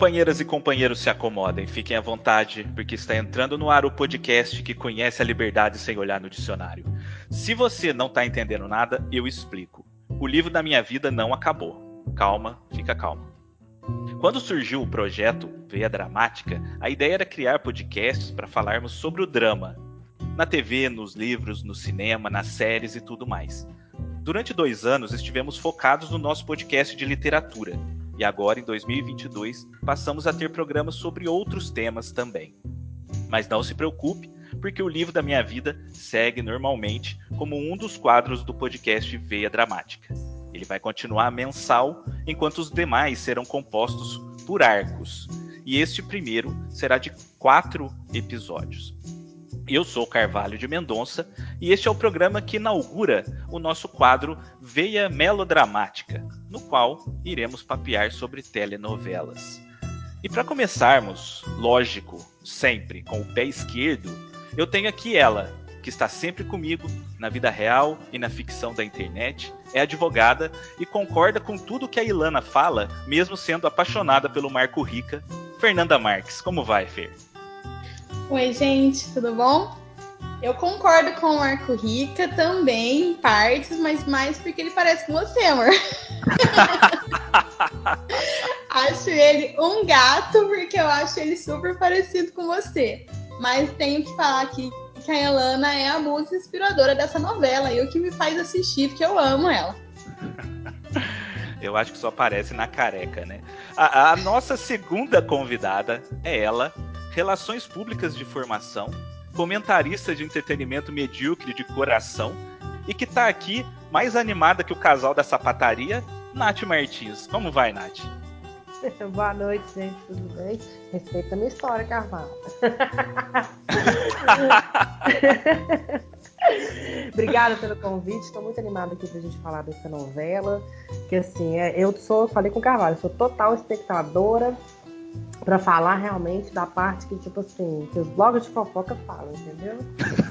Companheiras e companheiros se acomodem, fiquem à vontade, porque está entrando no ar o podcast que conhece a liberdade sem olhar no dicionário. Se você não está entendendo nada, eu explico. O livro da minha vida não acabou. Calma, fica calma. Quando surgiu o projeto Veia Dramática, a ideia era criar podcasts para falarmos sobre o drama. Na TV, nos livros, no cinema, nas séries e tudo mais. Durante dois anos estivemos focados no nosso podcast de literatura e agora, em 2022, passamos a ter programas sobre outros temas também. Mas não se preocupe, porque o livro da minha vida segue normalmente como um dos quadros do podcast Veia Dramática. Ele vai continuar mensal, enquanto os demais serão compostos por arcos. E este primeiro será de quatro episódios. Eu sou Carvalho de Mendonça e este é o programa que inaugura o nosso quadro Veia Melodramática, no qual iremos papear sobre telenovelas. E para começarmos, lógico, sempre com o pé esquerdo, eu tenho aqui ela, que está sempre comigo na vida real e na ficção da internet, é advogada e concorda com tudo que a Ilana fala, mesmo sendo apaixonada pelo Marco Rica, Fernanda Marques. Como vai, Fer? Oi, gente, tudo bom? Eu concordo com o Marco Rica também, em partes, mas mais porque ele parece com você, amor. acho ele um gato, porque eu acho ele super parecido com você. Mas tenho que falar aqui que a Elana é a musa inspiradora dessa novela e o que me faz assistir, porque eu amo ela. Eu acho que só aparece na careca, né? A, a nossa segunda convidada é ela, relações públicas de formação, comentarista de entretenimento medíocre de coração e que tá aqui mais animada que o casal da sapataria, Nath Martins. Como vai, Nath? Boa noite, gente, tudo bem? Respeita a minha história, Carvalho. Obrigada pelo convite, estou muito animada aqui pra gente falar dessa novela. Que assim, é, eu sou, falei com o Carvalho, sou total espectadora, para falar realmente da parte que, tipo assim, que os blogs de fofoca falam, entendeu?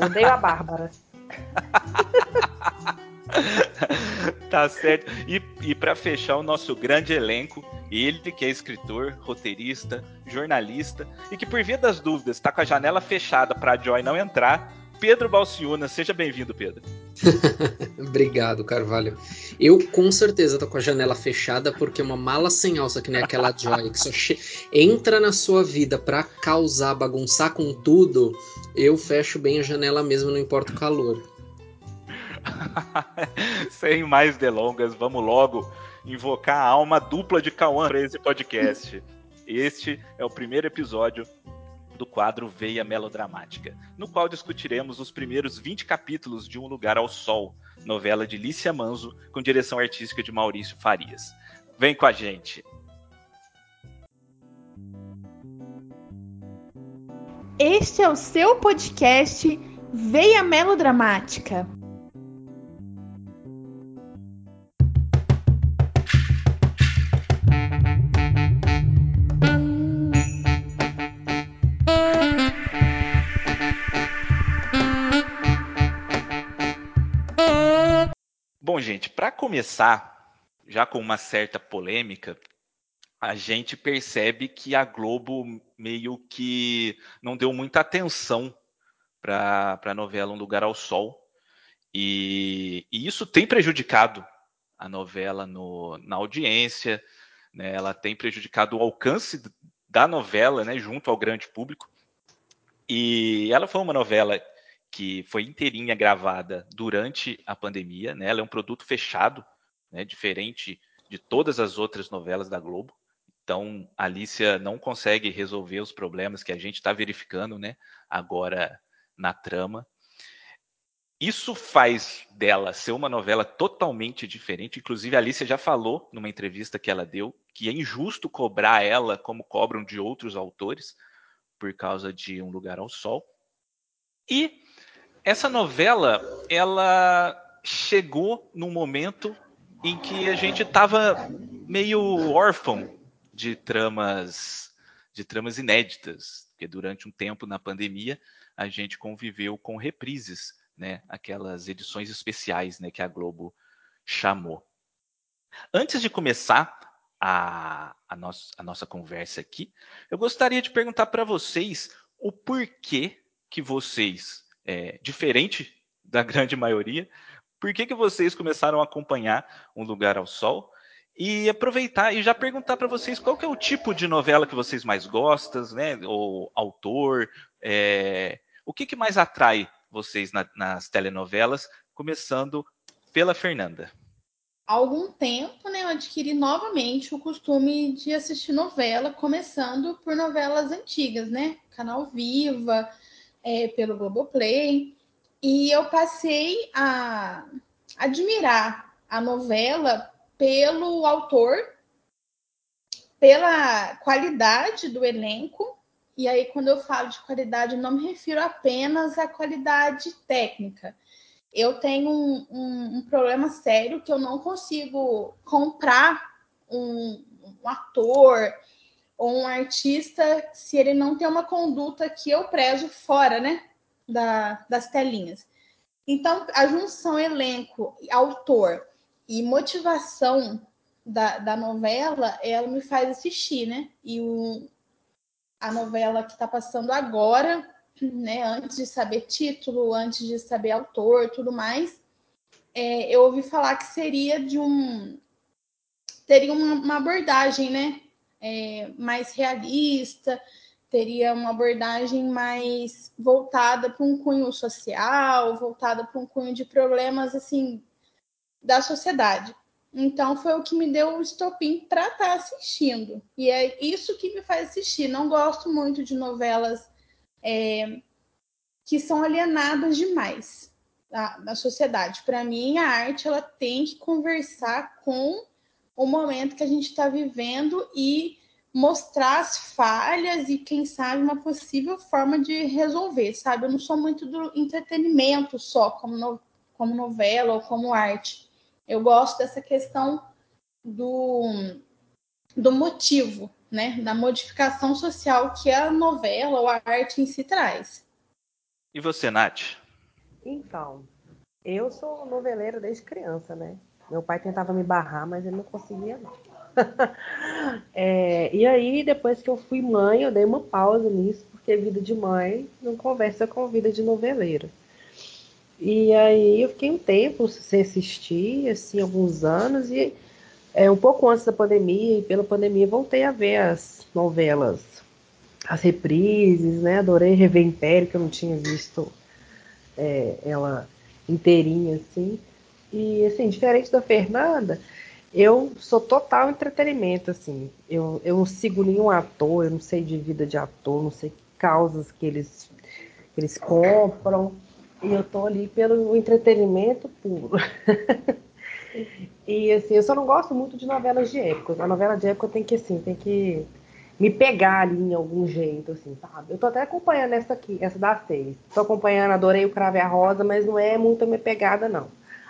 Odeio a Bárbara. tá certo. E, e para fechar o nosso grande elenco, ele que é escritor, roteirista, jornalista e que por via das dúvidas está com a janela fechada para a Joy não entrar, Pedro Balciuna. Seja bem-vindo, Pedro. Obrigado, Carvalho. Eu com certeza tô com a janela fechada porque uma mala sem alça que nem aquela Joy que só entra na sua vida para causar, bagunçar com tudo, eu fecho bem a janela mesmo, não importa o calor. Sem mais delongas, vamos logo invocar a alma dupla de Cauã para esse podcast. Este é o primeiro episódio do quadro Veia Melodramática, no qual discutiremos os primeiros 20 capítulos de Um Lugar ao Sol, novela de Lícia Manzo, com direção artística de Maurício Farias. Vem com a gente! Este é o seu podcast Veia Melodramática. Gente, para começar, já com uma certa polêmica, a gente percebe que a Globo meio que não deu muita atenção para a novela Um Lugar ao Sol. E, e, isso tem prejudicado a novela no, na audiência, né? ela tem prejudicado o alcance da novela né, junto ao grande público. E ela foi uma novela que foi inteirinha gravada durante a pandemia, né? Ela é um produto fechado, né? Diferente de todas as outras novelas da Globo. Então, a Alicia não consegue resolver os problemas que a gente está verificando, né? Agora na trama. isso faz dela ser uma novela totalmente diferente. Inclusive, a Alicia já falou numa entrevista que ela deu que é injusto cobrar ela como cobram de outros autores por causa de Um Lugar ao Sol. E essa novela, ela chegou num momento em que a gente estava meio órfão de tramas de tramas inéditas, porque durante um tempo na pandemia a gente conviveu com reprises né, aquelas edições especiais né, que a Globo chamou. Antes de começar a, a, a nossa conversa aqui, eu gostaria de perguntar para vocês o porquê que vocês, é, diferente da grande maioria, por que, que vocês começaram a acompanhar Um Lugar ao Sol? E aproveitar e já perguntar para vocês qual é o tipo de novela que vocês mais gostam, né? Ou autor, é, o que, que mais atrai vocês na, nas telenovelas, começando pela Fernanda. Há algum tempo, né, eu adquiri novamente o costume de assistir novela, começando por novelas antigas, né? Canal Viva, é, pelo Globoplay. E eu passei a admirar a novela pelo autor, pela qualidade do elenco e aí, quando eu falo de qualidade, não me refiro apenas à qualidade técnica. Eu tenho um, um, um problema sério que eu não consigo comprar um, um ator ou um artista se ele não tem uma conduta que eu prezo fora, né, da, das telinhas. Então, a junção elenco, autor e motivação da, da novela, ela me faz assistir, né? E o, a novela que está passando agora, né, antes de saber título, antes de saber autor, tudo mais, é, eu ouvi falar que seria de um teria uma, uma abordagem, né, é, mais realista, teria uma abordagem mais voltada para um cunho social, voltada para um cunho de problemas assim da sociedade. Então foi o que me deu o estopim para estar tá assistindo. E é isso que me faz assistir. Não gosto muito de novelas é, que são alienadas demais na, na sociedade. Para mim, a arte ela tem que conversar com o momento que a gente está vivendo e mostrar as falhas e, quem sabe, uma possível forma de resolver, sabe? Eu não sou muito do entretenimento só, como, no, como novela ou como arte. Eu gosto dessa questão do, do motivo, né? Da modificação social que a novela ou a arte em si traz. E você, Nath? Então, eu sou noveleira desde criança, né? Meu pai tentava me barrar, mas ele não conseguia, não. é, e aí, depois que eu fui mãe, eu dei uma pausa nisso, porque vida de mãe não conversa com vida de noveleira. E aí eu fiquei um tempo sem assistir, assim, alguns anos, e é, um pouco antes da pandemia, e pela pandemia voltei a ver as novelas, as reprises, né? Adorei Rever Império, que eu não tinha visto é, ela inteirinha, assim. E, assim, diferente da Fernanda, eu sou total entretenimento, assim. Eu, eu não sigo nenhum ator, eu não sei de vida de ator, não sei causas que eles, que eles compram e eu tô ali pelo entretenimento puro. e assim, eu só não gosto muito de novelas de época. A novela de época tem que assim, tem que me pegar ali em algum jeito, assim, sabe? Eu tô até acompanhando essa aqui, essa da seis. Tô acompanhando, adorei o Crave a Rosa, mas não é muito a minha pegada, não.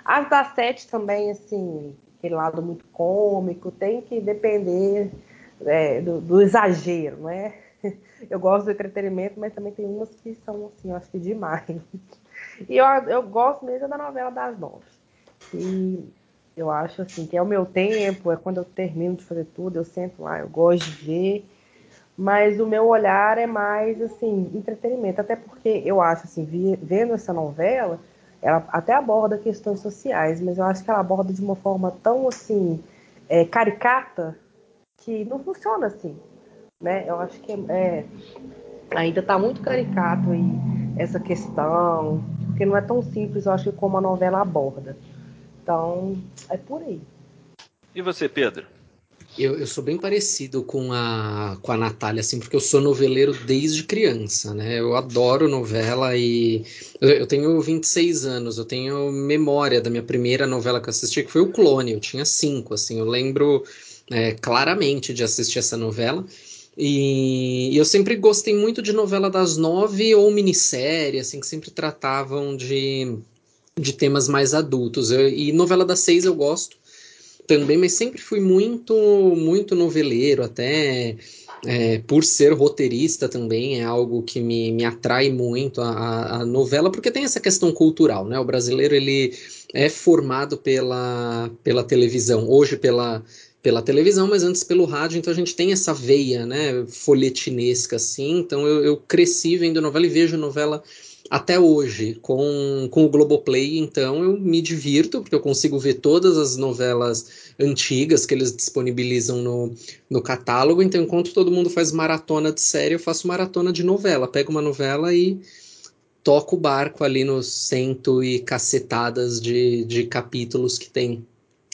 As da sete também, assim, aquele lado muito cômico, tem que depender é, do, do exagero, não é? Eu gosto do entretenimento, mas também tem umas que são, assim, eu acho que demais. E eu, eu gosto mesmo da novela das nove. E eu acho assim que é o meu tempo, é quando eu termino de fazer tudo, eu sento lá, eu gosto de ver. Mas o meu olhar é mais assim, entretenimento, até porque eu acho assim, vendo essa novela, ela até aborda questões sociais, mas eu acho que ela aborda de uma forma tão assim é, caricata que não funciona assim, né? Eu acho que é, ainda está muito caricato aí essa questão porque não é tão simples, eu acho, como a novela aborda. Então, é por aí. E você, Pedro? Eu, eu sou bem parecido com a, com a Natália, assim, porque eu sou noveleiro desde criança, né? Eu adoro novela e eu, eu tenho 26 anos, eu tenho memória da minha primeira novela que eu assisti, que foi o Clone, eu tinha cinco, assim, eu lembro é, claramente de assistir essa novela. E, eu sempre gostei muito de novela das nove ou minissérie, assim, que sempre tratavam de, de temas mais adultos. Eu, e novela das seis eu gosto também, mas sempre fui muito, muito noveleiro, até é, por ser roteirista também é algo que me, me atrai muito a, a, novela, porque tem essa questão cultural, né? O brasileiro ele é formado pela, pela televisão, hoje pela, pela televisão, mas antes pelo rádio, então a gente tem essa veia, né, folhetinesca assim, então eu, eu cresci vendo novela e vejo novela até hoje com, com o Globoplay, então eu me divirto, porque eu consigo ver todas as novelas antigas que eles disponibilizam no, no catálogo. Então, enquanto todo mundo faz maratona de série, eu faço maratona de novela. Pego uma novela e toco o barco ali nos cento e cacetadas de, de capítulos que tem.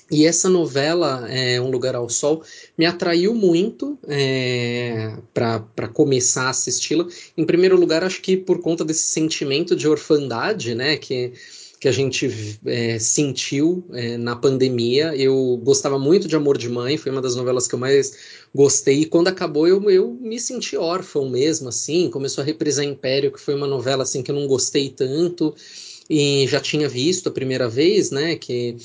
E essa novela, é, Um Lugar ao Sol, me atraiu muito é, para começar a assisti-la. Em primeiro lugar, acho que por conta desse sentimento de orfandade, né, que, que a gente é, sentiu é, na pandemia. Eu gostava muito de Amor de Mãe, foi uma das novelas que eu mais gostei. E quando acabou, eu, eu me senti órfão mesmo, assim. Começou a reprisar Império, que foi uma novela assim que eu não gostei tanto e já tinha visto a primeira vez, né, que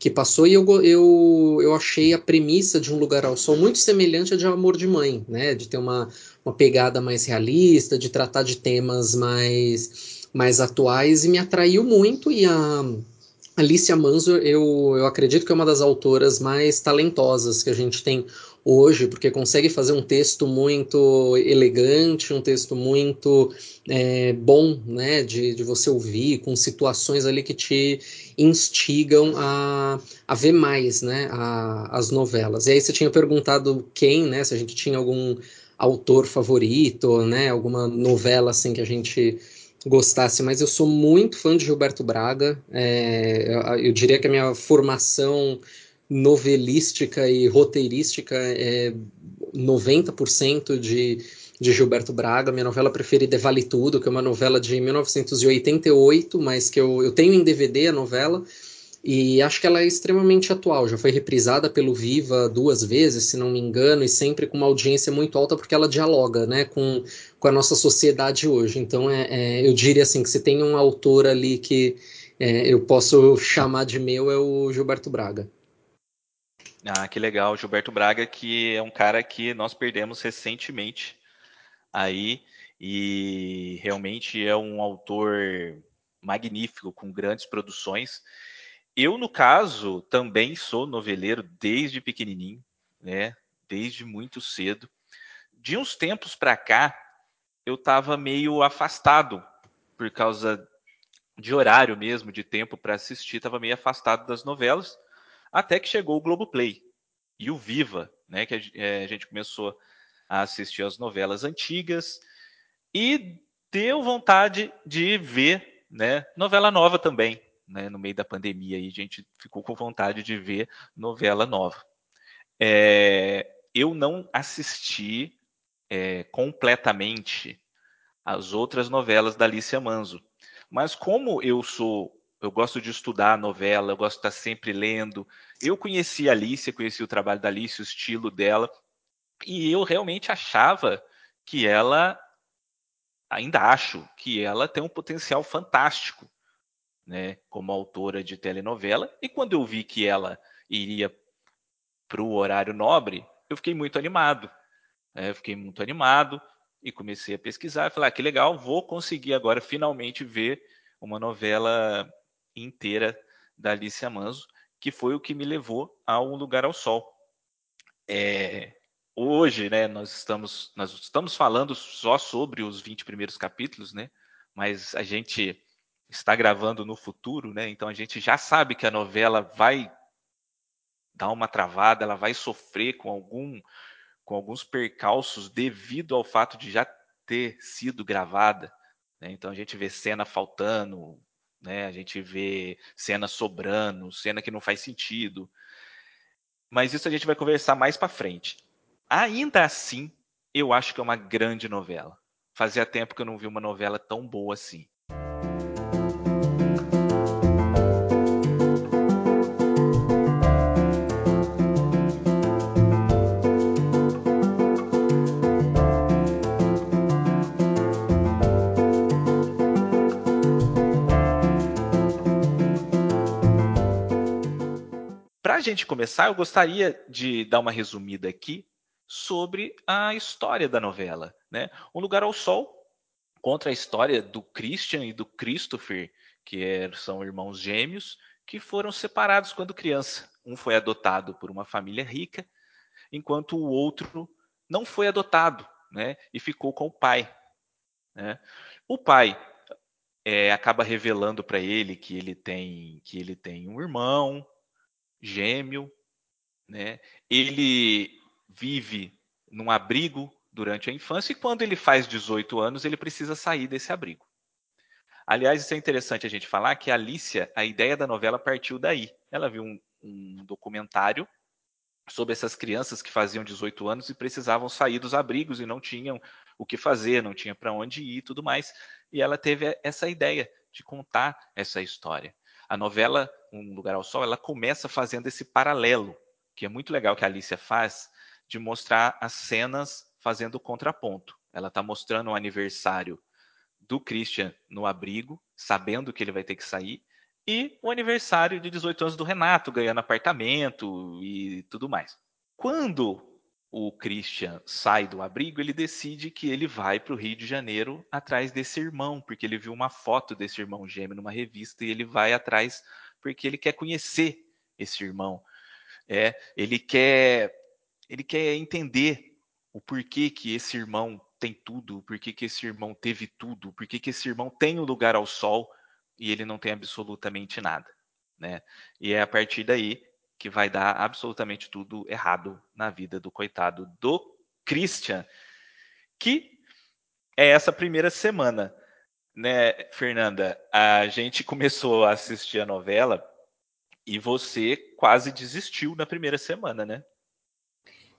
que passou e eu, eu, eu achei a premissa de Um Lugar ao Sol muito semelhante a de Amor de Mãe, né? De ter uma, uma pegada mais realista, de tratar de temas mais, mais atuais e me atraiu muito e a Alicia Manso eu, eu acredito que é uma das autoras mais talentosas que a gente tem hoje, porque consegue fazer um texto muito elegante, um texto muito é, bom, né, de, de você ouvir, com situações ali que te instigam a, a ver mais, né, a, as novelas. E aí você tinha perguntado quem, né, se a gente tinha algum autor favorito, né, alguma novela assim que a gente gostasse, mas eu sou muito fã de Gilberto Braga. É, eu, eu, diria que a minha formação novelística e roteirística é 90% de, de Gilberto Braga. Minha novela preferida é Vale Tudo, que é uma novela de 1988, mas que eu, eu tenho em DVD a novela. E acho que ela é extremamente atual. Já foi reprisada pelo Viva duas vezes, se não me engano, e sempre com uma audiência muito alta, porque ela dialoga né, com, com a nossa sociedade hoje. Então, é, é eu diria assim: que se tem um autor ali que é, eu posso chamar de meu, é o Gilberto Braga. Ah, que legal. Gilberto Braga, que é um cara que nós perdemos recentemente aí, e realmente é um autor magnífico, com grandes produções. Eu, no caso, também sou noveleiro desde pequenininho, né? Desde muito cedo. De uns tempos para cá, eu estava meio afastado por causa de horário mesmo, de tempo para assistir, estava meio afastado das novelas. Até que chegou o Globoplay e o Viva, né? Que a, é, a gente começou a assistir as novelas antigas e deu vontade de ver, né? Novela nova também, né? No meio da pandemia aí a gente ficou com vontade de ver novela nova. É, eu não assisti é, completamente as outras novelas da Alicia Manso, mas como eu sou eu gosto de estudar novela, eu gosto de estar sempre lendo. Eu conheci a Alice, conheci o trabalho da Alice, o estilo dela, e eu realmente achava que ela, ainda acho, que ela tem um potencial fantástico, né, como autora de telenovela. E quando eu vi que ela iria para o horário nobre, eu fiquei muito animado. Né, fiquei muito animado e comecei a pesquisar. Falei, ah, que legal, vou conseguir agora finalmente ver uma novela inteira da Alicia Manso, que foi o que me levou a Um Lugar ao Sol. É, hoje, né, nós estamos, nós estamos falando só sobre os 20 primeiros capítulos, né, mas a gente está gravando no futuro, né, então a gente já sabe que a novela vai dar uma travada, ela vai sofrer com algum com alguns percalços devido ao fato de já ter sido gravada. Né? Então a gente vê cena faltando, né? A gente vê cena sobrando, cena que não faz sentido. Mas isso a gente vai conversar mais para frente. Ainda assim, eu acho que é uma grande novela. Fazia tempo que eu não vi uma novela tão boa assim. Gente começar, eu gostaria de dar uma resumida aqui sobre a história da novela. Né? Um Lugar ao Sol contra a história do Christian e do Christopher, que são irmãos gêmeos, que foram separados quando criança. Um foi adotado por uma família rica, enquanto o outro não foi adotado né? e ficou com o pai. Né? O pai é, acaba revelando para ele que ele tem que ele tem um irmão gêmeo, né? Ele vive num abrigo durante a infância e quando ele faz 18 anos, ele precisa sair desse abrigo. Aliás, isso é interessante a gente falar que a Alicia, a ideia da novela partiu daí. Ela viu um, um documentário sobre essas crianças que faziam 18 anos e precisavam sair dos abrigos e não tinham o que fazer, não tinha para onde ir e tudo mais. E ela teve essa ideia de contar essa história. A novela Um Lugar ao Sol, ela começa fazendo esse paralelo, que é muito legal que a Alicia faz, de mostrar as cenas fazendo contraponto. Ela está mostrando o aniversário do Christian no abrigo, sabendo que ele vai ter que sair, e o aniversário de 18 anos do Renato, ganhando apartamento e tudo mais. Quando o Christian sai do abrigo, ele decide que ele vai para o Rio de Janeiro atrás desse irmão, porque ele viu uma foto desse irmão gêmeo numa revista e ele vai atrás porque ele quer conhecer esse irmão. É, ele quer ele quer entender o porquê que esse irmão tem tudo, o porquê que esse irmão teve tudo, o porquê que esse irmão tem um lugar ao sol e ele não tem absolutamente nada, né? E é a partir daí que vai dar absolutamente tudo errado na vida do coitado do Christian, que é essa primeira semana, né, Fernanda? A gente começou a assistir a novela e você quase desistiu na primeira semana, né?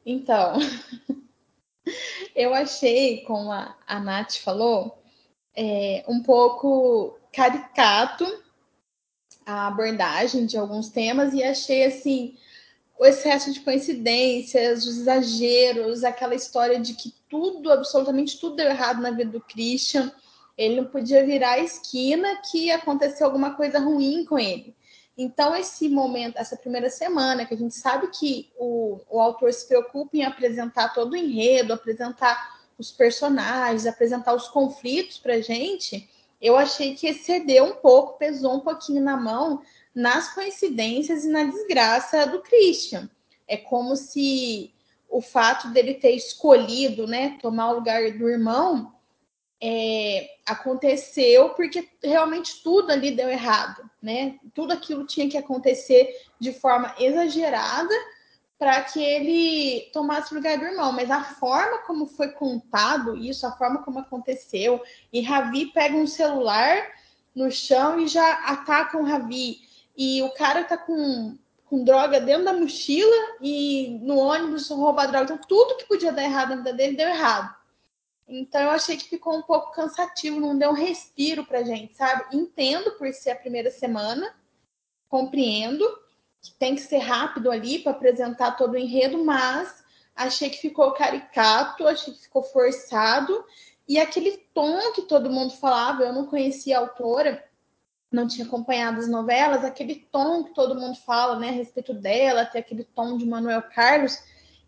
Então, eu achei, como a, a Nath falou, é, um pouco caricato a abordagem de alguns temas e achei assim o excesso de coincidências, os exageros, aquela história de que tudo, absolutamente tudo deu errado na vida do Christian. Ele não podia virar a esquina que aconteceu alguma coisa ruim com ele. Então, esse momento, essa primeira semana, que a gente sabe que o, o autor se preocupa em apresentar todo o enredo, apresentar os personagens, apresentar os conflitos para a gente, eu achei que excedeu um pouco, pesou um pouquinho na mão nas coincidências e na desgraça do Christian. É como se o fato dele ter escolhido, né, tomar o lugar do irmão, é, aconteceu porque realmente tudo ali deu errado, né? Tudo aquilo tinha que acontecer de forma exagerada para que ele tomasse o lugar do irmão. Mas a forma como foi contado isso, a forma como aconteceu, e Ravi pega um celular no chão e já ataca o Ravi. E o cara tá com, com droga dentro da mochila e no ônibus rouba droga. Então, tudo que podia dar errado na vida dele deu errado. Então eu achei que ficou um pouco cansativo, não deu um respiro pra gente, sabe? Entendo por ser a primeira semana, compreendo que tem que ser rápido ali para apresentar todo o enredo, mas achei que ficou caricato, achei que ficou forçado. E aquele tom que todo mundo falava, eu não conhecia a autora, não tinha acompanhado as novelas, aquele tom que todo mundo fala, né, a respeito dela, até aquele tom de Manuel Carlos,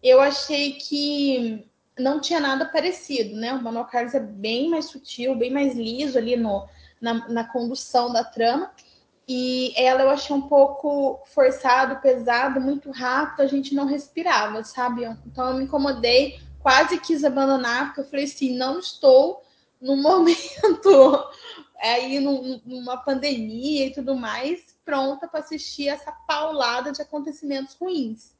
eu achei que não tinha nada parecido, né? O Manuel Carlos é bem mais sutil, bem mais liso ali no, na, na condução da trama. E ela eu achei um pouco forçado, pesado, muito rápido, a gente não respirava, sabe? Então eu me incomodei, quase quis abandonar, porque eu falei assim, não estou no momento aí numa pandemia e tudo mais, pronta para assistir essa paulada de acontecimentos ruins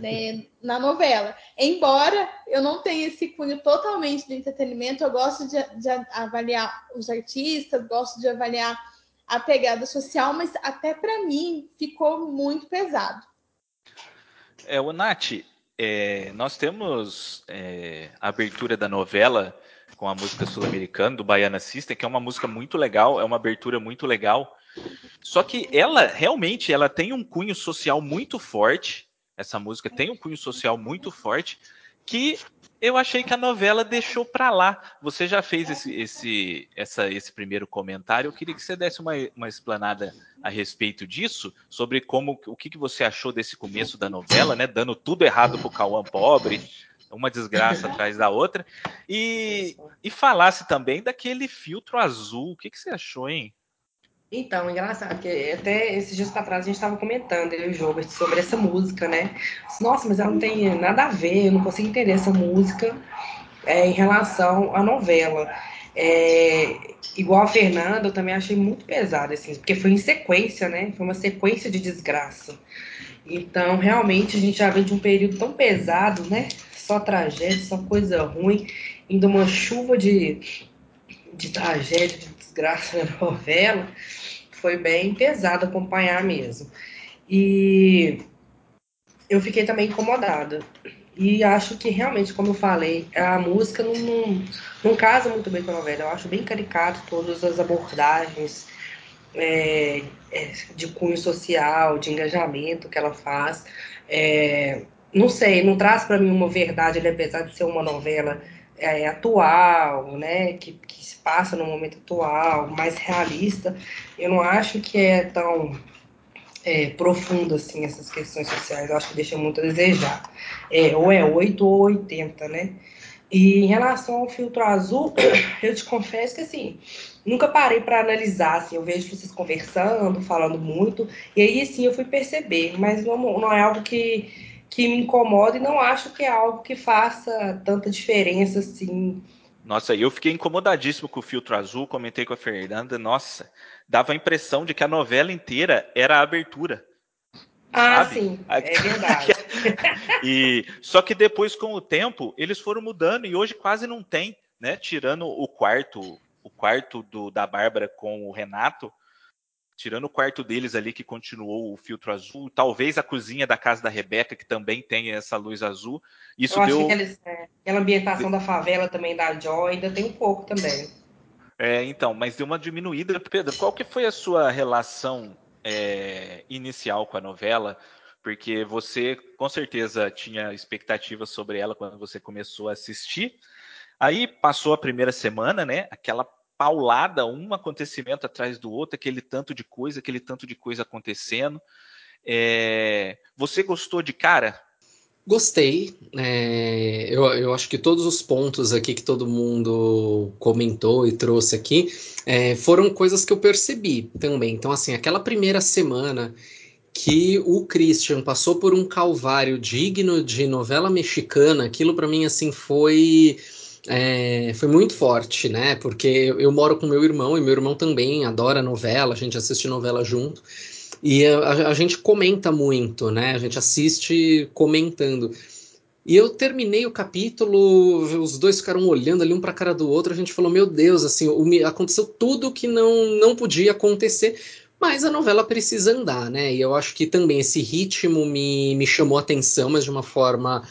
né, na novela. Embora eu não tenha esse cunho totalmente do entretenimento, eu gosto de, de avaliar os artistas, gosto de avaliar a pegada social, mas até para mim ficou muito pesado. É, o Nath, é, nós temos é, a abertura da novela com a música sul-americana do Baiana System, que é uma música muito legal, é uma abertura muito legal. Só que ela realmente ela tem um cunho social muito forte. Essa música tem um cunho social muito forte que eu achei que a novela deixou para lá. Você já fez esse, esse, essa, esse primeiro comentário. Eu queria que você desse uma, uma explanada a respeito disso, sobre como o que, que você achou desse começo da novela, né? Dando tudo errado pro Cauã pobre, uma desgraça atrás da outra. E, e falasse também daquele filtro azul. O que, que você achou, hein? Então, engraçado, porque até esses dias para trás a gente estava comentando, eu e o Jobert, sobre essa música, né? Nossa, mas ela não tem nada a ver, eu não consigo entender essa música é, em relação à novela. É, igual a Fernanda, eu também achei muito pesada, assim, porque foi em sequência, né? Foi uma sequência de desgraça. Então, realmente, a gente já vem de um período tão pesado, né? Só tragédia, só coisa ruim, indo uma chuva de, de tragédia, de desgraça na novela foi bem pesado acompanhar mesmo. E eu fiquei também incomodada. E acho que realmente, como eu falei, a música não, não, não casa muito bem com a novela. Eu acho bem caricato todas as abordagens é, é, de cunho social, de engajamento que ela faz. É, não sei, não traz para mim uma verdade, apesar de ser uma novela é, atual, né, que, que, se passa no momento atual, mais realista, eu não acho que é tão é, profundo assim essas questões sociais. Eu acho que deixa muito a desejar. É, ou é 8 ou 80, né? E em relação ao filtro azul, eu te confesso que assim, nunca parei para analisar, assim, eu vejo vocês conversando, falando muito, e aí sim eu fui perceber, mas não, não é algo que que me incomoda e não acho que é algo que faça tanta diferença assim. Nossa, eu fiquei incomodadíssimo com o filtro azul, comentei com a Fernanda, nossa, dava a impressão de que a novela inteira era a abertura. Ah, sabe? sim, é verdade. e só que depois com o tempo eles foram mudando e hoje quase não tem, né? Tirando o quarto, o quarto do, da Bárbara com o Renato, tirando o quarto deles ali que continuou o filtro azul, talvez a cozinha da casa da Rebeca que também tem essa luz azul. Isso Eu deu aqueles, é, aquela ambientação da favela também da Joy ainda tem um pouco também. É, então, mas deu uma diminuída. Pedro, qual que foi a sua relação é, inicial com a novela? Porque você com certeza tinha expectativas sobre ela quando você começou a assistir. Aí passou a primeira semana, né? Aquela paulada, um acontecimento atrás do outro, aquele tanto de coisa, aquele tanto de coisa acontecendo. É... Você gostou de cara? Gostei. É... eu, eu acho que todos os pontos aqui que todo mundo comentou e trouxe aqui é, foram coisas que eu percebi também. Então, assim, aquela primeira semana que o Christian passou por um calvário digno de novela mexicana, aquilo para mim assim foi é, foi muito forte, né? Porque eu, moro com meu irmão e meu irmão também adora novela, a gente assiste novela junto. E a, a, gente comenta muito, né? A gente assiste comentando. E eu terminei o capítulo, os dois ficaram olhando ali um para a cara do outro. A gente falou: Meu Deus, assim, aconteceu tudo que não, não podia acontecer. Mas a novela precisa andar, né? E eu acho que também esse ritmo me, me chamou a atenção, mas de uma forma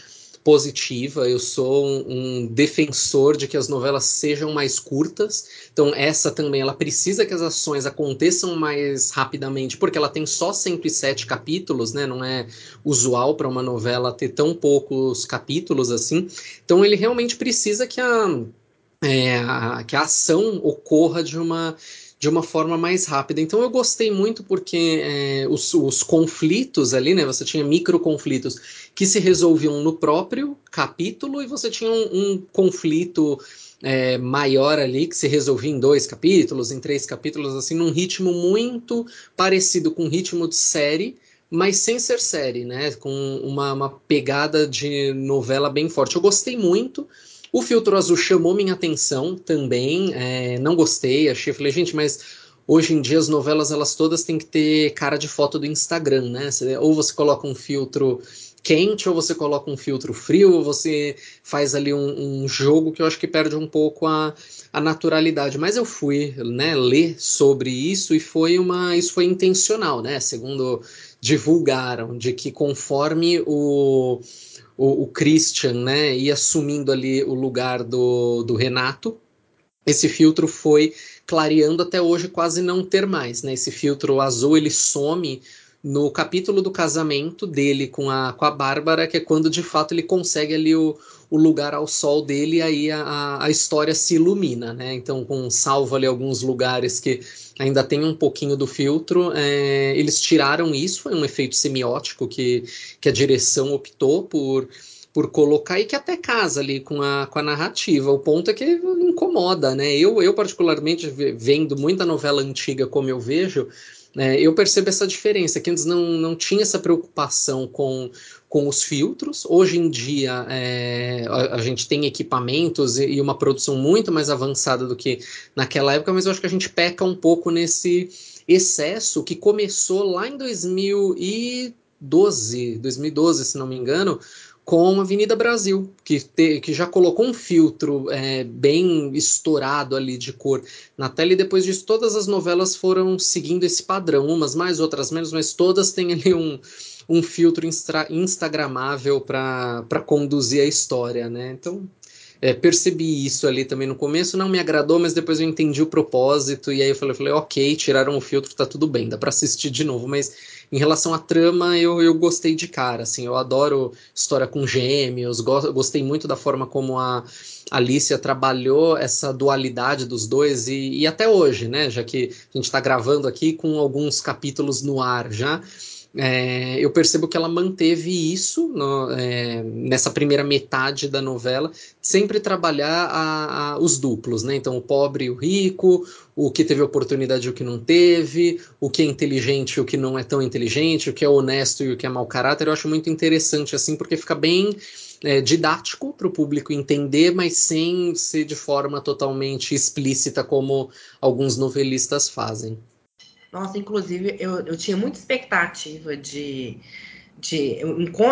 positiva. Eu sou um, um, defensor de que as novelas sejam mais curtas. Então essa também ela precisa que as ações aconteçam mais rapidamente, porque ela tem só 107 capítulos, né? Não é usual para uma novela ter tão poucos capítulos assim. Então ele realmente precisa que a, é, a que a ação ocorra de uma de uma forma mais rápida. Então eu gostei muito porque é, os, os, conflitos ali, né? Você tinha micro conflitos que se resolviam no próprio capítulo e você tinha um, um conflito é, maior ali que se resolvia em dois capítulos, em três capítulos, assim, num ritmo muito parecido com o ritmo de série, mas sem ser série, né? Com uma, uma pegada de novela bem forte. Eu gostei muito. O filtro azul chamou minha atenção também. É, não gostei, achei, falei, gente, mas hoje em dia as novelas elas todas têm que ter cara de foto do Instagram, né? Ou você coloca um filtro quente, ou você coloca um filtro frio, ou você faz ali um, um jogo que eu acho que perde um pouco a, a naturalidade. Mas eu fui né, ler sobre isso e foi uma. Isso foi intencional, né? Segundo divulgaram, de que conforme o, o, o Christian né, ia assumindo ali o lugar do, do Renato, esse filtro foi clareando até hoje quase não ter mais, né? Esse filtro azul ele some no capítulo do casamento dele com a, com a Bárbara, que é quando de fato ele consegue ali o, o lugar ao sol dele e aí a, a história se ilumina, né? Então, com salvo ali alguns lugares que ainda tem um pouquinho do filtro, é, eles tiraram isso, foi um efeito semiótico que, que a direção optou por por colocar e que até casa ali com a, com a narrativa. O ponto é que incomoda, né? Eu, eu particularmente, vendo muita novela antiga como eu vejo, é, eu percebo essa diferença, que antes não, não tinha essa preocupação com, com os filtros. Hoje em dia é, a, a, gente tem equipamentos e, e, uma produção muito mais avançada do que naquela época, mas eu acho que a gente peca um pouco nesse excesso que começou lá em 2012, 2012, se não me engano, com a Avenida Brasil, que, te, que já colocou um filtro é, bem estourado ali de cor na tela, e depois disso todas as novelas foram seguindo esse padrão, umas mais, outras menos, mas todas têm ali um, um filtro instra, instagramável para conduzir a história, né? Então, é, percebi isso ali também no começo, não me agradou, mas depois eu entendi o propósito, e aí eu falei, falei ok, tiraram o filtro, tá tudo bem, dá para assistir de novo, mas em relação à trama, eu, eu gostei de cara, assim, eu adoro história com gêmeos, go gostei muito da forma como a Alicia trabalhou essa dualidade dos dois e, e até hoje, né, já que a gente está gravando aqui com alguns capítulos no ar já, é, eu percebo que ela manteve isso no, é, nessa primeira metade da novela, sempre trabalhar a, a, os duplos, né? Então, o pobre e o rico, o que teve oportunidade e o que não teve, o que é inteligente e o que não é tão inteligente, o que é honesto e o que é mau caráter. Eu acho muito interessante, assim, porque fica bem é, didático para o público entender, mas sem ser de forma totalmente explícita, como alguns novelistas fazem. Nossa, inclusive, eu, eu tinha muita expectativa de, de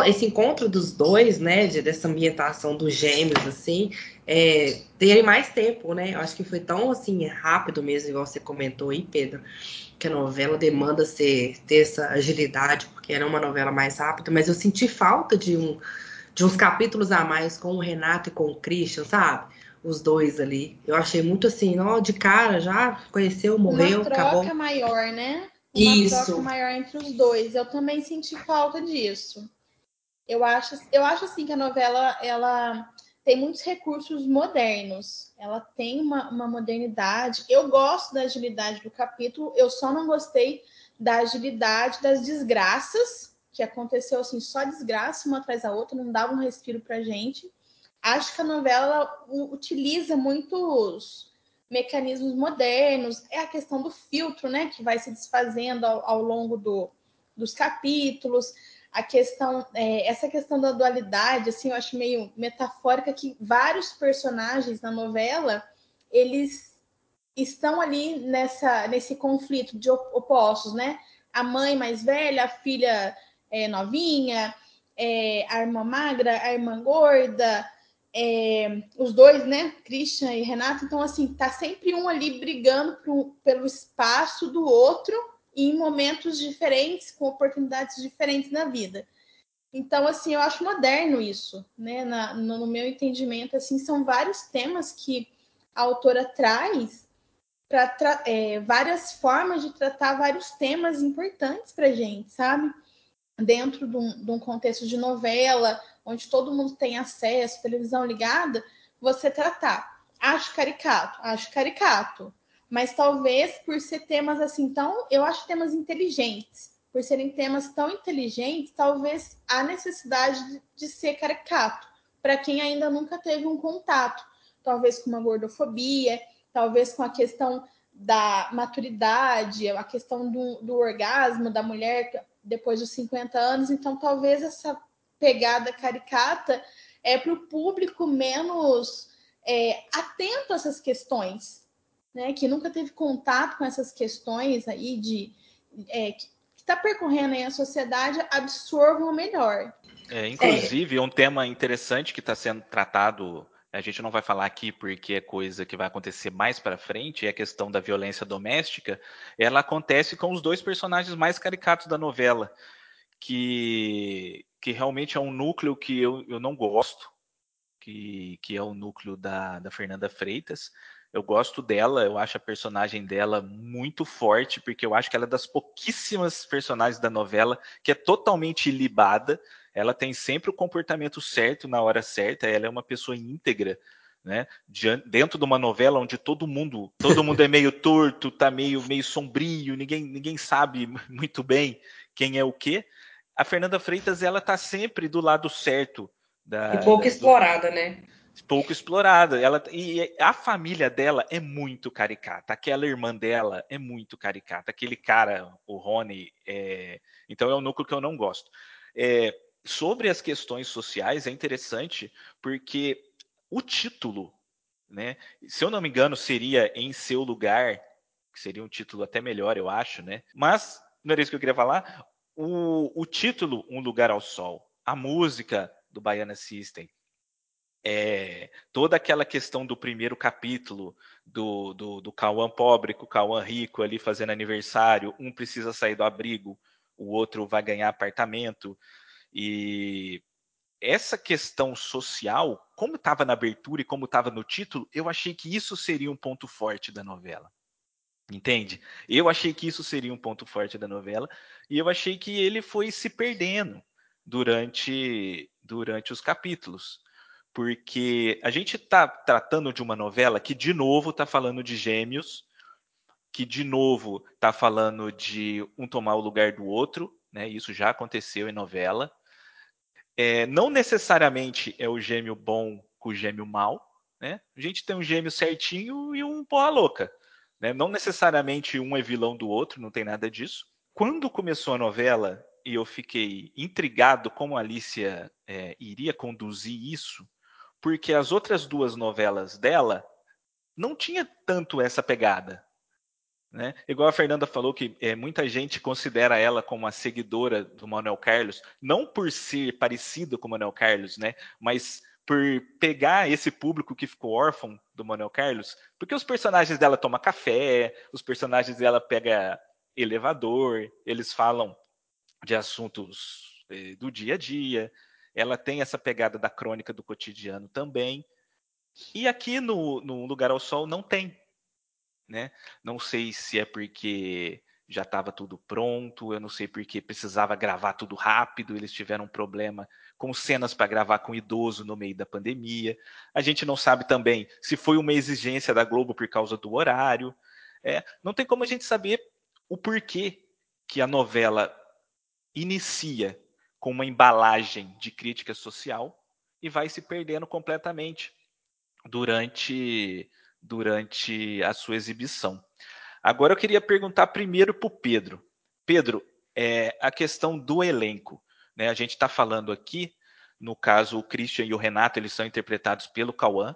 esse encontro dos dois, né? De, dessa ambientação dos gêmeos, assim, é, terem mais tempo, né? Eu acho que foi tão assim rápido mesmo, igual você comentou aí, Pedro, que a novela demanda ser, ter essa agilidade, porque era uma novela mais rápida, mas eu senti falta de um de uns capítulos a mais com o Renato e com o Christian, sabe? Os dois ali. Eu achei muito assim, ó, de cara já conheceu, morreu, Uma troca acabou. maior, né? Uma Isso. troca maior entre os dois. Eu também senti falta disso. Eu acho, eu acho assim que a novela ela tem muitos recursos modernos. Ela tem uma, uma modernidade. Eu gosto da agilidade do capítulo. Eu só não gostei da agilidade das desgraças que aconteceu assim, só desgraça uma atrás da outra, não dava um respiro pra gente acho que a novela utiliza muitos mecanismos modernos. É a questão do filtro, né, que vai se desfazendo ao, ao longo do, dos capítulos. A questão, é, essa questão da dualidade, assim, eu acho meio metafórica que vários personagens na novela eles estão ali nessa nesse conflito de opostos, né? A mãe mais velha, a filha é, novinha, é, a irmã magra, a irmã gorda, é, os dois, né, Christian e Renato, então assim, tá sempre um ali brigando pro, pelo espaço do outro em momentos diferentes, com oportunidades diferentes na vida. Então, assim, eu acho moderno isso, né? Na, no, no, meu entendimento, assim, são vários temas que a autora traz para é, várias formas de tratar vários temas importantes para gente, sabe? Dentro de um, de um contexto de novela, onde todo mundo tem acesso, televisão ligada, você tratar. Acho caricato, acho caricato. Mas talvez por ser temas assim tão. Eu acho temas inteligentes. Por serem temas tão inteligentes, talvez há necessidade de, de ser caricato. Para quem ainda nunca teve um contato. Talvez com uma gordofobia, talvez com a questão da maturidade, a questão do, do orgasmo da mulher depois dos 50 anos. Então, talvez essa pegada caricata é para o público menos é, atento a essas questões, né? Que nunca teve contato com essas questões aí de é, que está percorrendo aí a sociedade absorvam melhor. É, inclusive, é. um tema interessante que está sendo tratado a gente não vai falar aqui porque é coisa que vai acontecer mais para frente, é a questão da violência doméstica. Ela acontece com os dois personagens mais caricatos da novela, que, que realmente é um núcleo que eu, eu não gosto, que, que é o núcleo da, da Fernanda Freitas. Eu gosto dela, eu acho a personagem dela muito forte, porque eu acho que ela é das pouquíssimas personagens da novela que é totalmente ilibada. Ela tem sempre o comportamento certo na hora certa, ela é uma pessoa íntegra, né? Dentro de uma novela onde todo mundo, todo mundo é meio torto, tá meio meio sombrio, ninguém ninguém sabe muito bem quem é o quê. A Fernanda Freitas ela tá sempre do lado certo da, e pouco da, explorada, do... né? pouco explorada. Ela e a família dela é muito caricata. Aquela irmã dela é muito caricata. Aquele cara, o Rony, é... então é um núcleo que eu não gosto. É... sobre as questões sociais é interessante porque o título, né? Se eu não me engano, seria em seu lugar, que seria um título até melhor, eu acho, né? Mas não era isso que eu queria falar. O, o título, Um Lugar ao Sol, a música do Baiana System, é, toda aquela questão do primeiro capítulo do, do, do Cauã pobre com o Cauã rico ali fazendo aniversário, um precisa sair do abrigo, o outro vai ganhar apartamento. E essa questão social, como estava na abertura e como estava no título, eu achei que isso seria um ponto forte da novela. Entende? Eu achei que isso seria um ponto forte da novela e eu achei que ele foi se perdendo durante durante os capítulos porque a gente está tratando de uma novela que, de novo, está falando de gêmeos, que, de novo, está falando de um tomar o lugar do outro, né? Isso já aconteceu em novela. É, não necessariamente é o gêmeo bom com o gêmeo mal, né? A gente tem um gêmeo certinho e um porra louca. Né? Não necessariamente um é vilão do outro, não tem nada disso. Quando começou a novela e eu fiquei intrigado como a Alicia é, iria conduzir isso, porque as outras duas novelas dela não tinha tanto essa pegada. Né? Igual a Fernanda falou que é, muita gente considera ela como a seguidora do Manuel Carlos, não por ser parecida com o Manuel Carlos, né? mas por pegar esse público que ficou órfão do Manuel Carlos, porque os personagens dela tomam café, os personagens dela pegam elevador, eles falam de assuntos eh, do dia a dia, ela tem essa pegada da crônica do cotidiano também. E aqui no, no Lugar ao Sol não tem. Né? Não sei se é porque já estava tudo pronto, eu não sei porque precisava gravar tudo rápido, eles tiveram um problema com cenas para gravar com idoso no meio da pandemia. A gente não sabe também se foi uma exigência da Globo por causa do horário. É, não tem como a gente saber o porquê que a novela inicia com uma embalagem de crítica social e vai se perdendo completamente durante, durante a sua exibição. Agora eu queria perguntar primeiro para o Pedro. Pedro, é, a questão do elenco. Né? A gente está falando aqui, no caso, o Christian e o Renato, eles são interpretados pelo Cauã.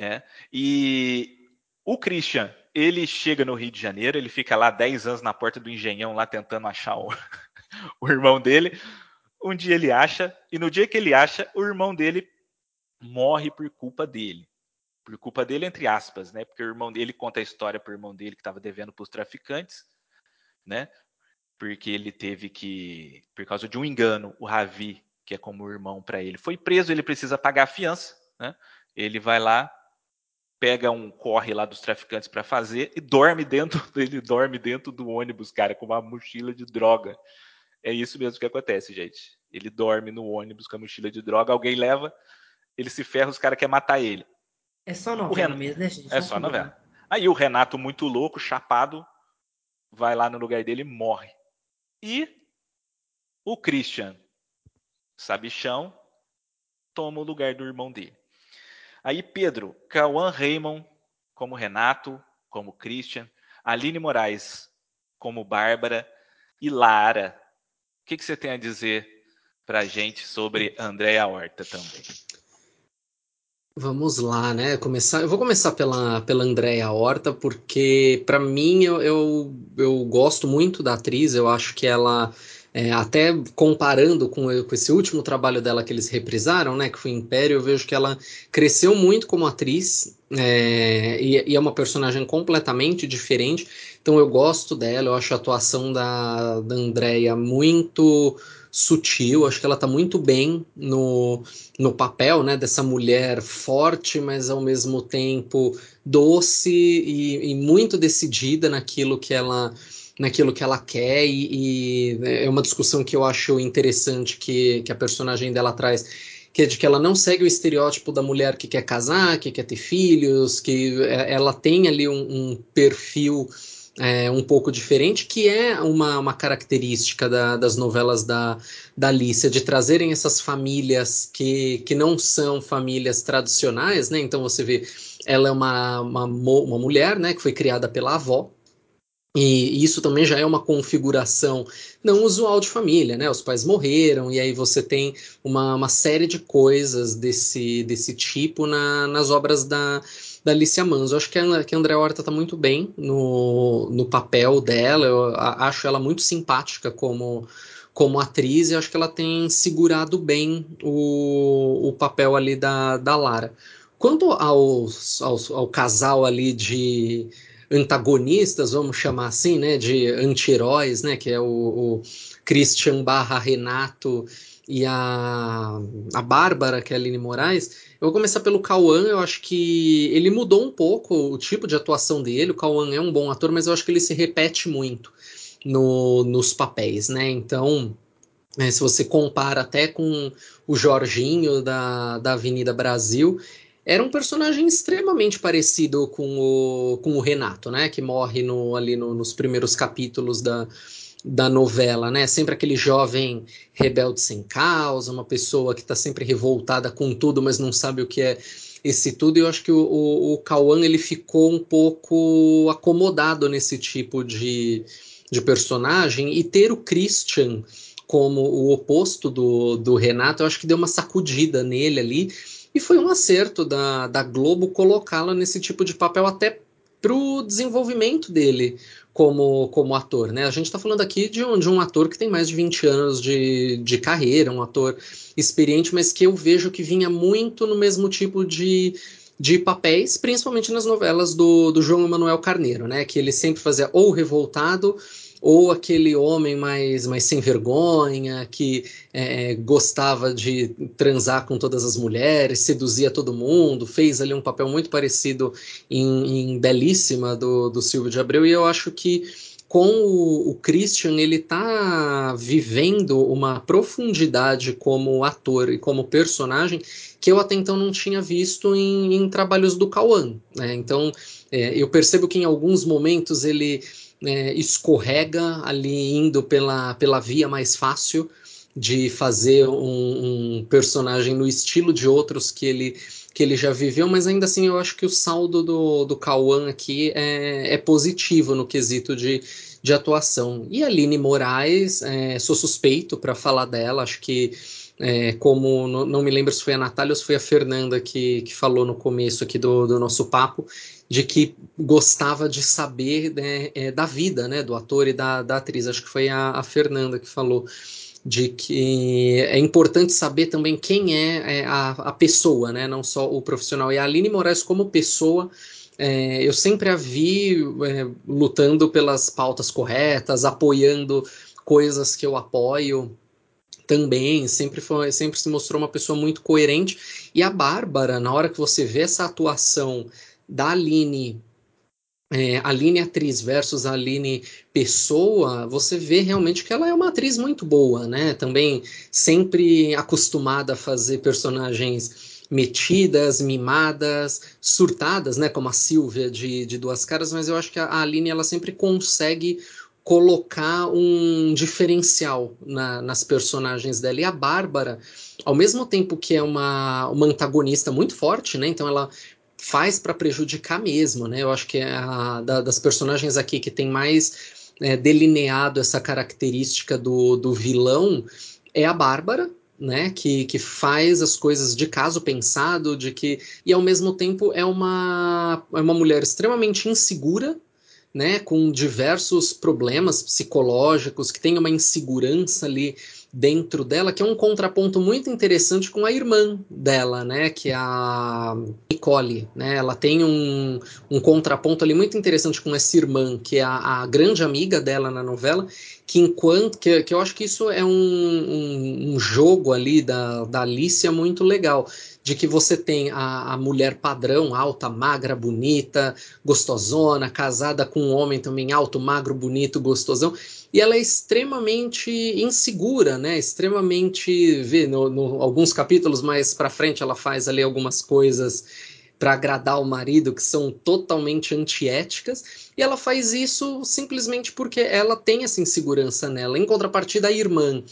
É, e o Christian, ele chega no Rio de Janeiro, ele fica lá 10 anos na porta do engenhão, lá tentando achar o, o irmão dele. Um dia ele acha, e no dia que ele acha, o irmão dele morre por culpa dele. Por culpa dele, entre aspas, né? Porque o irmão dele conta a história para o irmão dele que estava devendo para os traficantes, né? Porque ele teve que, por causa de um engano, o Ravi, que é como irmão para ele, foi preso, ele precisa pagar a fiança, né? Ele vai lá, pega um corre lá dos traficantes para fazer e dorme dentro, ele dorme dentro do ônibus, cara, com uma mochila de droga. É isso mesmo que acontece, gente. Ele dorme no ônibus com a mochila de droga, alguém leva, ele se ferra, os caras querem matar ele. É só novela mesmo, né, gente? É só novela. Aí o Renato, muito louco, chapado, vai lá no lugar dele e morre. E o Christian, sabichão, toma o lugar do irmão dele. Aí Pedro, Cauã Raymond como Renato, como Christian, Aline Moraes como Bárbara e Lara que, que você tem a dizer para a gente sobre Andréa Horta também? Vamos lá, né? Começar, eu vou começar pela, pela Andréa Horta, porque para mim eu, eu, eu, gosto muito da atriz, eu acho que ela É, até comparando com, com, esse último trabalho dela que eles reprisaram, né, que foi Império, eu vejo que ela cresceu muito como atriz é, e, e, é uma personagem completamente diferente. Então eu gosto dela, eu acho a atuação da, da Andrea muito sutil, acho que ela está muito bem no, no papel, né, dessa mulher forte, mas ao mesmo tempo doce e, e muito decidida naquilo que ela naquilo que ela quer. E, e, é uma discussão que eu acho interessante que, que a personagem dela traz que é de que ela não segue o estereótipo da mulher que quer casar, que quer ter filhos, que é, ela tem ali um, um perfil é, um pouco diferente, que é uma, uma característica da, das novelas da, da Alicia, de trazerem essas famílias que, que não são famílias tradicionais, né? Então você vê, ela é uma, uma, uma mulher, né, que foi criada pela avó, e isso também já é uma configuração não usual de família, né? Os pais morreram, e aí você tem uma, uma série de coisas desse, desse tipo na, nas obras da, da Alicia Manso. Eu acho que a, que a André Horta está muito bem no, no papel dela, eu acho ela muito simpática como, como atriz, e acho que ela tem segurado bem o, o papel ali da, da Lara. Quanto aos, aos, ao casal ali de antagonistas, vamos chamar assim, né, de anti-heróis, né, que é o, o Christian barra Renato e a, a Bárbara, que é a Aline Moraes, eu vou começar pelo Cauã, eu acho que ele mudou um pouco o tipo de atuação dele, o Cauã é um bom ator, mas eu acho que ele se repete muito no, nos papéis, né, então... É, se você compara até com o Jorginho da, da Avenida Brasil, era um personagem extremamente parecido com o, com o Renato, né? Que morre no, ali no, nos primeiros capítulos da, da novela, né? Sempre aquele jovem rebelde sem causa, uma pessoa que está sempre revoltada com tudo, mas não sabe o que é esse tudo. E eu acho que o, o, o ele ficou um pouco acomodado nesse tipo de, de personagem e ter o Christian como o oposto do, do Renato, eu acho que deu uma sacudida nele ali e foi um acerto da, da Globo colocá-la nesse tipo de papel até para o desenvolvimento dele como, como ator. Né? A gente está falando aqui de um, de um ator que tem mais de 20 anos de, de carreira, um ator experiente, mas que eu vejo que vinha muito no mesmo tipo de, de papéis, principalmente nas novelas do, do João Emanuel Carneiro, né? que ele sempre fazia ou revoltado ou aquele homem mais, mais sem vergonha, que é, gostava de transar com todas as mulheres, seduzia todo mundo, fez ali um papel muito parecido em, em Belíssima do, do Silvio de Abreu, e eu acho que com o, o Christian ele está vivendo uma profundidade como ator e como personagem que eu até então não tinha visto em, em trabalhos do Cauã. Né? Então é, eu percebo que em alguns momentos ele é, escorrega ali indo pela, pela via mais fácil de fazer um, um, personagem no estilo de outros que ele, que ele já viveu, mas ainda assim eu acho que o saldo do, do Cauã aqui é, é positivo no quesito de, de atuação. E a Aline Moraes, é, sou suspeito para falar dela, acho que é, como não, não, me lembro se foi a Natália ou se foi a Fernanda que, que falou no começo aqui do, do nosso papo, de que gostava de saber né, é, da vida né, do ator e da, da atriz. Acho que foi a, a, Fernanda que falou de que é importante saber também quem é, é a, a, pessoa, né, não só o profissional. E a Aline Moraes, como pessoa, é, eu sempre a vi é, lutando pelas pautas corretas, apoiando coisas que eu apoio também, sempre foi, sempre se mostrou uma pessoa muito coerente. E a Bárbara, na hora que você vê essa atuação da Aline, é, Aline atriz versus Aline pessoa, você vê realmente que ela é uma atriz muito boa, né? Também sempre acostumada a fazer personagens metidas, mimadas, surtadas, né? Como a Silvia de, de Duas Caras, mas eu acho que a Aline ela sempre consegue colocar um diferencial na, nas personagens dela. E a Bárbara, ao mesmo tempo que é uma, uma antagonista muito forte, né? Então ela faz para prejudicar mesmo, né? Eu acho que é a da, das personagens aqui que tem mais é, delineado essa característica do, do vilão é a Bárbara, né, que, que faz as coisas de caso pensado, de que e ao mesmo tempo é uma, é uma mulher extremamente insegura, né, com diversos problemas psicológicos, que tem uma insegurança ali dentro dela, que é um contraponto muito interessante com a irmã dela, né, que é a Nicole, né, ela tem um, um contraponto ali muito interessante com essa irmã, que é a, a grande amiga dela na novela, que enquanto, que, que eu acho que isso é um, um, um jogo ali da, da Alicia muito legal, de que você tem a, a, mulher padrão, alta, magra, bonita, gostosona, casada com um homem também alto, magro, bonito, gostosão, e ela é extremamente insegura, né? Extremamente, vê, no, no alguns capítulos mais para frente ela faz ali algumas coisas para agradar o marido que são totalmente antiéticas, e ela faz isso simplesmente porque ela tem essa insegurança nela. Em contrapartida, a irmã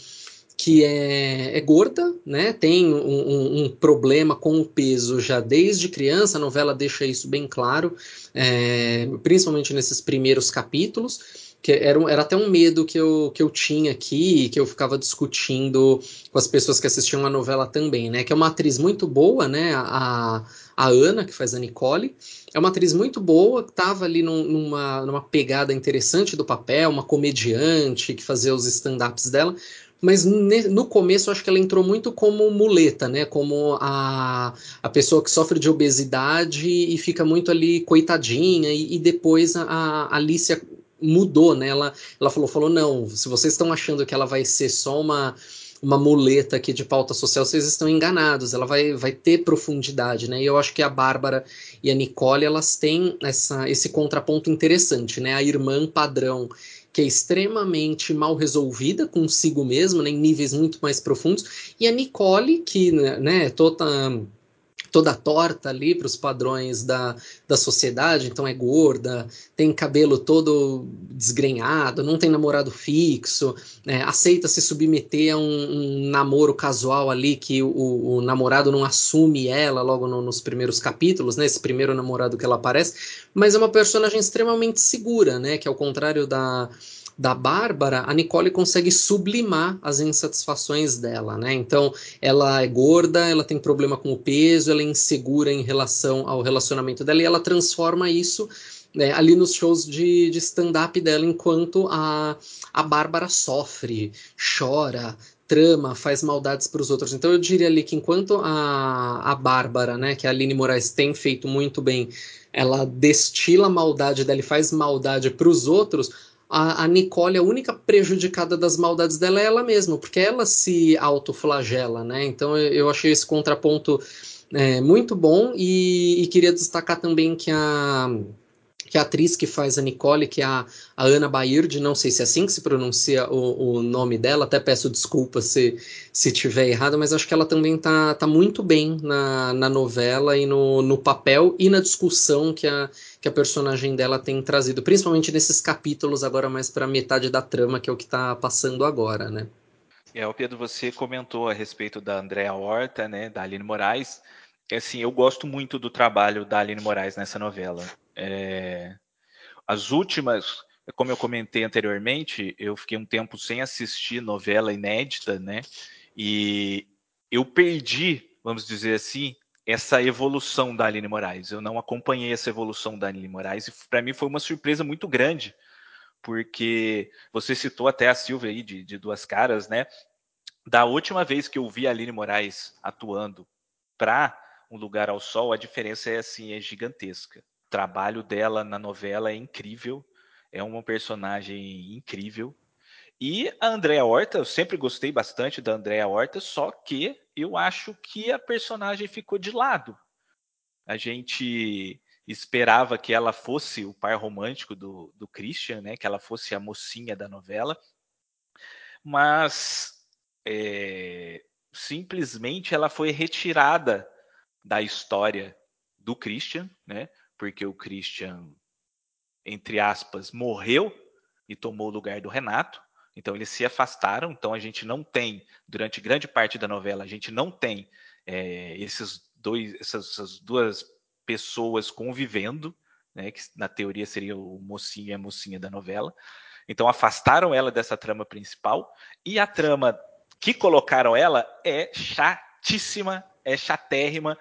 que é, é gorda, né? Tem um, um, um, problema com o peso já desde criança. A novela deixa isso bem claro, é, principalmente nesses primeiros capítulos. Que era, era até um medo que eu, que eu tinha aqui, que eu ficava discutindo com as pessoas que assistiam a novela também, né? Que é uma atriz muito boa, né? A, a Ana, que faz a Nicole, é uma atriz muito boa, estava ali num, numa, numa pegada interessante do papel, uma comediante que fazia os stand-ups dela, mas no começo acho que ela entrou muito como muleta, né? Como a, a pessoa que sofre de obesidade e fica muito ali coitadinha, e, e depois a, a Alicia mudou, né? Ela, ela falou, falou, não, se vocês estão achando que ela vai ser só uma uma muleta aqui de pauta social, vocês estão enganados. Ela vai, vai ter profundidade, né? E eu acho que a Bárbara e a Nicole, elas têm essa, esse contraponto interessante, né? A irmã padrão que é extremamente mal resolvida consigo mesma, né, em níveis muito mais profundos, e a Nicole, que né, toda, toda torta ali para os padrões da, da sociedade, então é gorda, tem cabelo todo desgrenhado, não tem namorado fixo, né, aceita se submeter a um, um, namoro casual ali que o, o, namorado não assume ela logo no, nos primeiros capítulos, né, esse primeiro namorado que ela aparece, mas é uma personagem extremamente segura, né, que ao contrário da da Bárbara, a Nicole consegue sublimar as insatisfações dela, né? Então, ela é gorda, ela tem problema com o peso, ela é insegura em relação ao relacionamento dela e ela transforma isso né, ali nos shows de, de stand-up dela, enquanto a, a Bárbara sofre, chora, trama, faz maldades para os outros. Então eu diria ali que enquanto a, a Bárbara, né, que a Aline Moraes tem feito muito bem, ela destila a maldade dela e faz maldade para os outros, a, a Nicole, a única prejudicada das maldades dela é ela mesma, porque ela se autoflagela, né? Então eu, eu achei esse contraponto é, muito bom e, e, queria destacar também que a que a atriz que faz a Nicole, que é a, a Ana Baird, não sei se é assim que se pronuncia o, o nome dela, até peço desculpa se, se tiver errado, mas acho que ela também tá, tá muito bem na, na novela e no, no papel e na discussão que a, que a personagem dela tem trazido, principalmente nesses capítulos agora mais para metade da trama, que é o que está passando agora, né? É, o Pedro, você comentou a respeito da Andrea Horta, né, da Aline Moraes. É assim, eu gosto muito do trabalho da Aline Moraes nessa novela. É, as últimas, como eu comentei anteriormente, eu fiquei um tempo sem assistir novela inédita, né? E eu perdi, vamos dizer assim, essa evolução da Aline Moraes. Eu não acompanhei essa evolução da Aline Moraes e para mim foi uma surpresa muito grande, porque você citou até a Silvia aí de, de Duas Caras, né? Da última vez que eu vi a Aline Moraes atuando para Um Lugar ao Sol, a diferença é assim, é gigantesca trabalho dela na novela é incrível, é uma personagem incrível. E a Andrea Horta, eu sempre gostei bastante da Andrea Horta, só que eu acho que a personagem ficou de lado. A gente esperava que ela fosse o par romântico do, do Christian, né? Que ela fosse a mocinha da novela, mas é, simplesmente ela foi retirada da história do Christian, né? Porque o Christian, entre aspas, morreu e tomou o lugar do Renato. Então eles se afastaram. Então a gente não tem, durante grande parte da novela, a gente não tem é, esses dois, essas, essas, duas pessoas convivendo, né, que na teoria seria o mocinho e a mocinha da novela. Então afastaram ela dessa trama principal e a trama que colocaram ela é chatíssima, é chatérrima.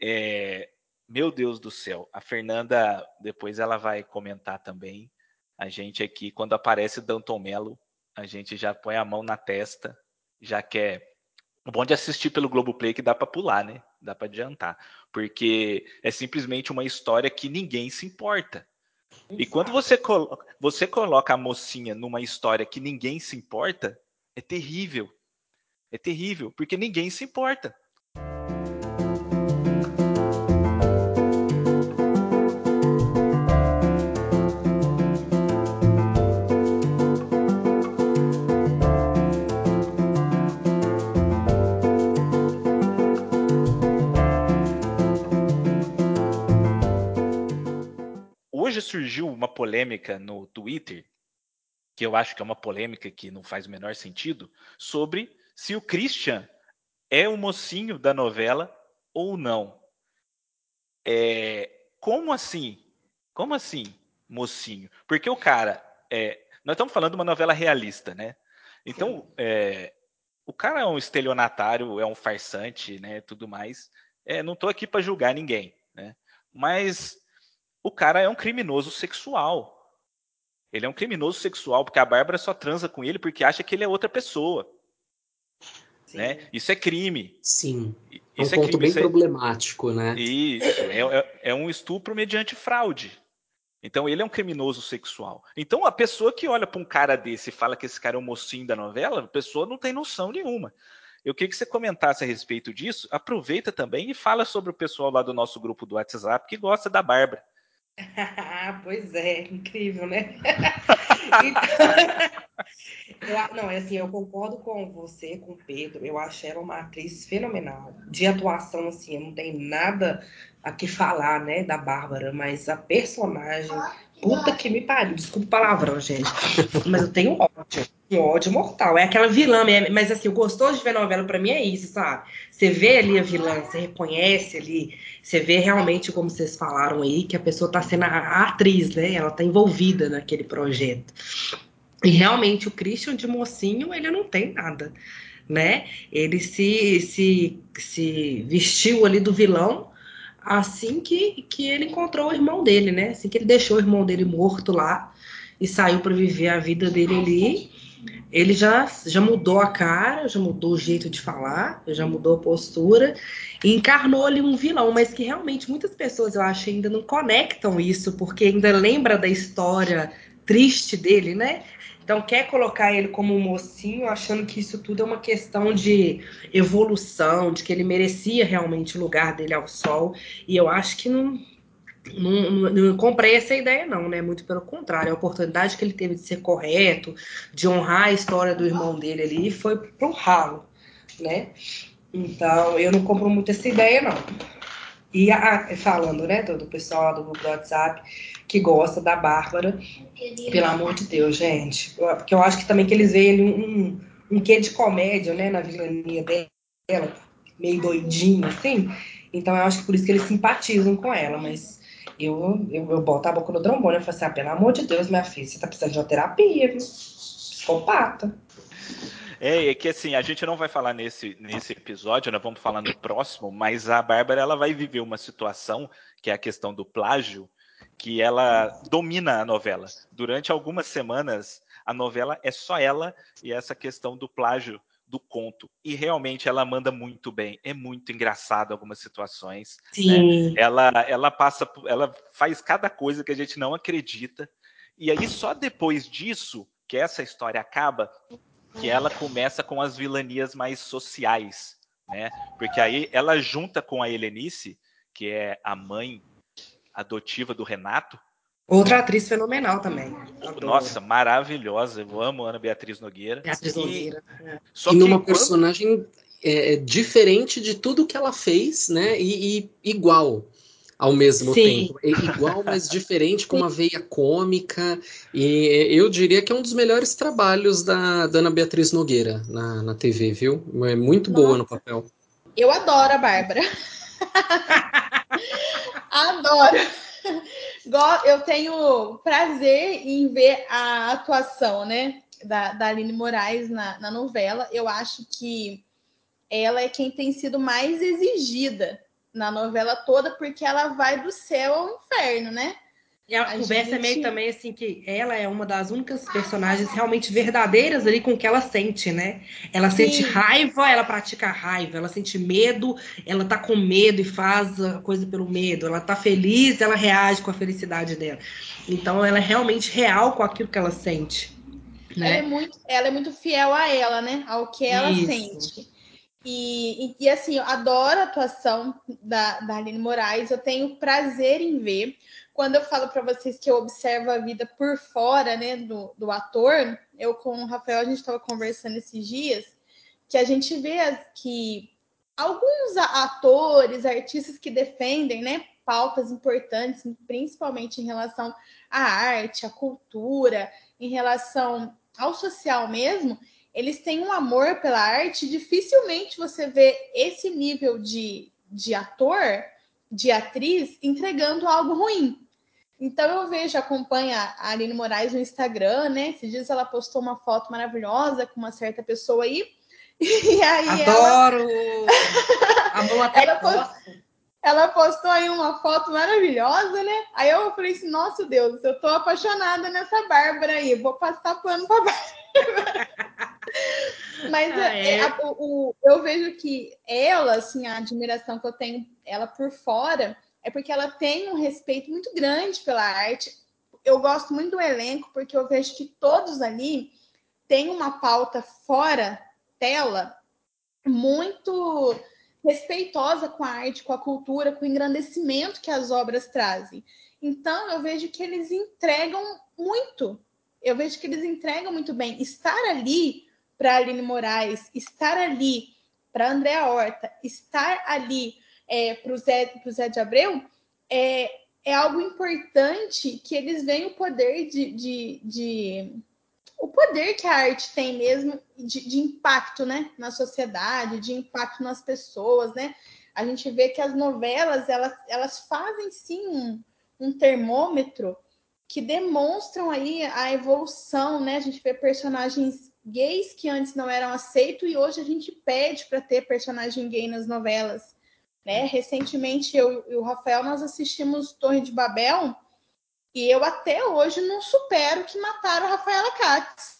É, meu Deus do céu. A Fernanda, depois ela vai comentar também. A gente aqui, quando aparece Danton Mello, a gente já põe a mão na testa, já quer. O bom de assistir pelo Globoplay é que dá para pular, né? Dá para adiantar. Porque é simplesmente uma história que ninguém se importa. E quando você coloca, você coloca a mocinha numa história que ninguém se importa, é terrível. É terrível, porque ninguém se importa. Uma polêmica no Twitter, que eu acho que é uma polêmica que não faz o menor sentido, sobre se o Christian é o mocinho da novela ou não. É, como assim? Como assim, mocinho? Porque o cara. É, nós estamos falando de uma novela realista, né? Então, é, o cara é um estelionatário, é um farsante, né? Tudo mais. É, não estou aqui para julgar ninguém, né? Mas o cara é um criminoso sexual. Ele é um criminoso sexual porque a Bárbara só transa com ele porque acha que ele é outra pessoa. Né? Isso é crime. Sim. É um ponto crime. bem Isso problemático, é... né? Isso. É, é, é um estupro mediante fraude. Então ele é um criminoso sexual. Então a pessoa que olha para um cara desse e fala que esse cara é o mocinho da novela, a pessoa não tem noção nenhuma. Eu queria que você comentasse a respeito disso. Aproveita também e fala sobre o pessoal lá do nosso grupo do WhatsApp que gosta da Bárbara. pois é, incrível, né? então, eu, não, é assim, eu concordo com você, com o Pedro. Eu acho ela uma atriz fenomenal. De atuação, assim, não tenho nada a que falar, né, da Bárbara, mas a personagem, puta que me pariu. Desculpa o palavrão, gente. Mas eu tenho ódio. Um ódio mortal. É aquela vilã, mas assim, o gostoso de ver novela para mim é isso, sabe? Você vê ali a vilã, você reconhece ali, você vê realmente, como vocês falaram aí, que a pessoa tá sendo a atriz, né? Ela tá envolvida naquele projeto. E realmente o Christian de mocinho, ele não tem nada, né? Ele se, se, se vestiu ali do vilão assim que, que ele encontrou o irmão dele, né? Assim que ele deixou o irmão dele morto lá e saiu para viver a vida dele ali ele já, já mudou a cara, já mudou o jeito de falar, já mudou a postura e encarnou ali um vilão, mas que realmente muitas pessoas eu acho ainda não conectam isso, porque ainda lembra da história triste dele, né? Então quer colocar ele como um mocinho, achando que isso tudo é uma questão de evolução, de que ele merecia realmente o lugar dele ao sol. E eu acho que não, não, não, não, comprei essa ideia, não, né? Muito pelo contrário, a oportunidade que ele teve de ser correto, de honrar a história do irmão dele ali, foi pro ralo, né? Então, eu não compro muito essa ideia, não. E a, falando, né, do, do pessoal do grupo do WhatsApp que gosta da Bárbara, pelo amor de Deus, gente. Porque eu acho que também que eles veem um, um, um quê de comédia, né, na vilania dela, meio doidinho, assim. Então, eu acho que por isso que eles simpatizam com ela, mas eu, eu, eu boto a boca no trombone e falo assim, ah, pelo amor de Deus, minha filha, você tá precisando de uma terapia, viu? Psicopata. É, é que assim, a gente não vai falar nesse, nesse episódio, nós vamos falar no próximo, mas a Bárbara ela vai viver uma situação, que é a questão do plágio, que ela domina a novela. Durante algumas semanas, a novela é só ela e essa questão do plágio do conto. E realmente ela manda muito bem. É muito engraçado algumas situações. Né? Sim. Né? Ela, ela passa, ela faz cada coisa que a gente não acredita. E aí, só depois disso, que essa história acaba, que ela começa com as vilanias mais sociais. Né? Porque aí ela junta com a Helenice, que é a mãe adotiva do Renato, Outra atriz fenomenal também. Adoro. Nossa, maravilhosa. Eu amo Ana Beatriz Nogueira. Beatriz Nogueira. É. Só e numa personagem é, é, diferente de tudo que ela fez, né? E, e igual ao mesmo Sim. tempo. É igual, mas diferente, com uma veia cômica. E eu diria que é um dos melhores trabalhos da, da Ana Beatriz Nogueira na, na TV, viu? É muito Nossa. boa no papel. Eu adoro a Bárbara. adoro eu tenho prazer em ver a atuação, né, da, da Aline Moraes na, na novela. Eu acho que ela é quem tem sido mais exigida na novela toda, porque ela vai do céu ao inferno, né? E a, a conversa gente... é meio também assim que ela é uma das únicas personagens realmente verdadeiras ali com o que ela sente, né? Ela Sim. sente raiva, ela pratica raiva, ela sente medo, ela tá com medo e faz a coisa pelo medo. Ela tá feliz, ela reage com a felicidade dela. Então ela é realmente real com aquilo que ela sente. Né? Ela, é muito, ela é muito fiel a ela, né? Ao que ela Isso. sente. E, e, e, assim, eu adoro a atuação da, da Aline Moraes, eu tenho prazer em ver. Quando eu falo para vocês que eu observo a vida por fora, né, do, do ator, eu com o Rafael, a gente estava conversando esses dias, que a gente vê que alguns atores, artistas que defendem, né, pautas importantes, principalmente em relação à arte, à cultura, em relação ao social mesmo, eles têm um amor pela arte, dificilmente você vê esse nível de, de ator, de atriz, entregando algo ruim. Então eu vejo, acompanha a Aline Moraes no Instagram, né? Esses dias ela postou uma foto maravilhosa com uma certa pessoa aí. E aí Adoro! Ela... a mão até ela, postou, ela postou aí uma foto maravilhosa, né? Aí eu falei assim, nossa Deus, eu tô apaixonada nessa Bárbara aí, vou passar pano pra Bárbara. Mas ah, é? É, o, o, eu vejo que ela, assim, a admiração que eu tenho ela por fora é porque ela tem um respeito muito grande pela arte. Eu gosto muito do elenco, porque eu vejo que todos ali têm uma pauta fora tela muito respeitosa com a arte, com a cultura, com o engrandecimento que as obras trazem. Então, eu vejo que eles entregam muito. Eu vejo que eles entregam muito bem. Estar ali para Aline Moraes, estar ali para Andréa Horta, estar ali é, para o Zé, Zé de Abreu, é, é algo importante que eles veem o poder de, de, de o poder que a arte tem mesmo de, de, impacto né, na sociedade, de impacto nas pessoas, né? A gente vê que as novelas elas, elas fazem sim um, um termômetro que demonstram aí a evolução, né? A gente vê personagens gays que antes não eram aceitos e hoje a gente pede para ter personagem gay nas novelas. Né? Recentemente, eu e o Rafael, nós assistimos Torre de Babel e eu até hoje não supero que mataram a Rafaela Katz.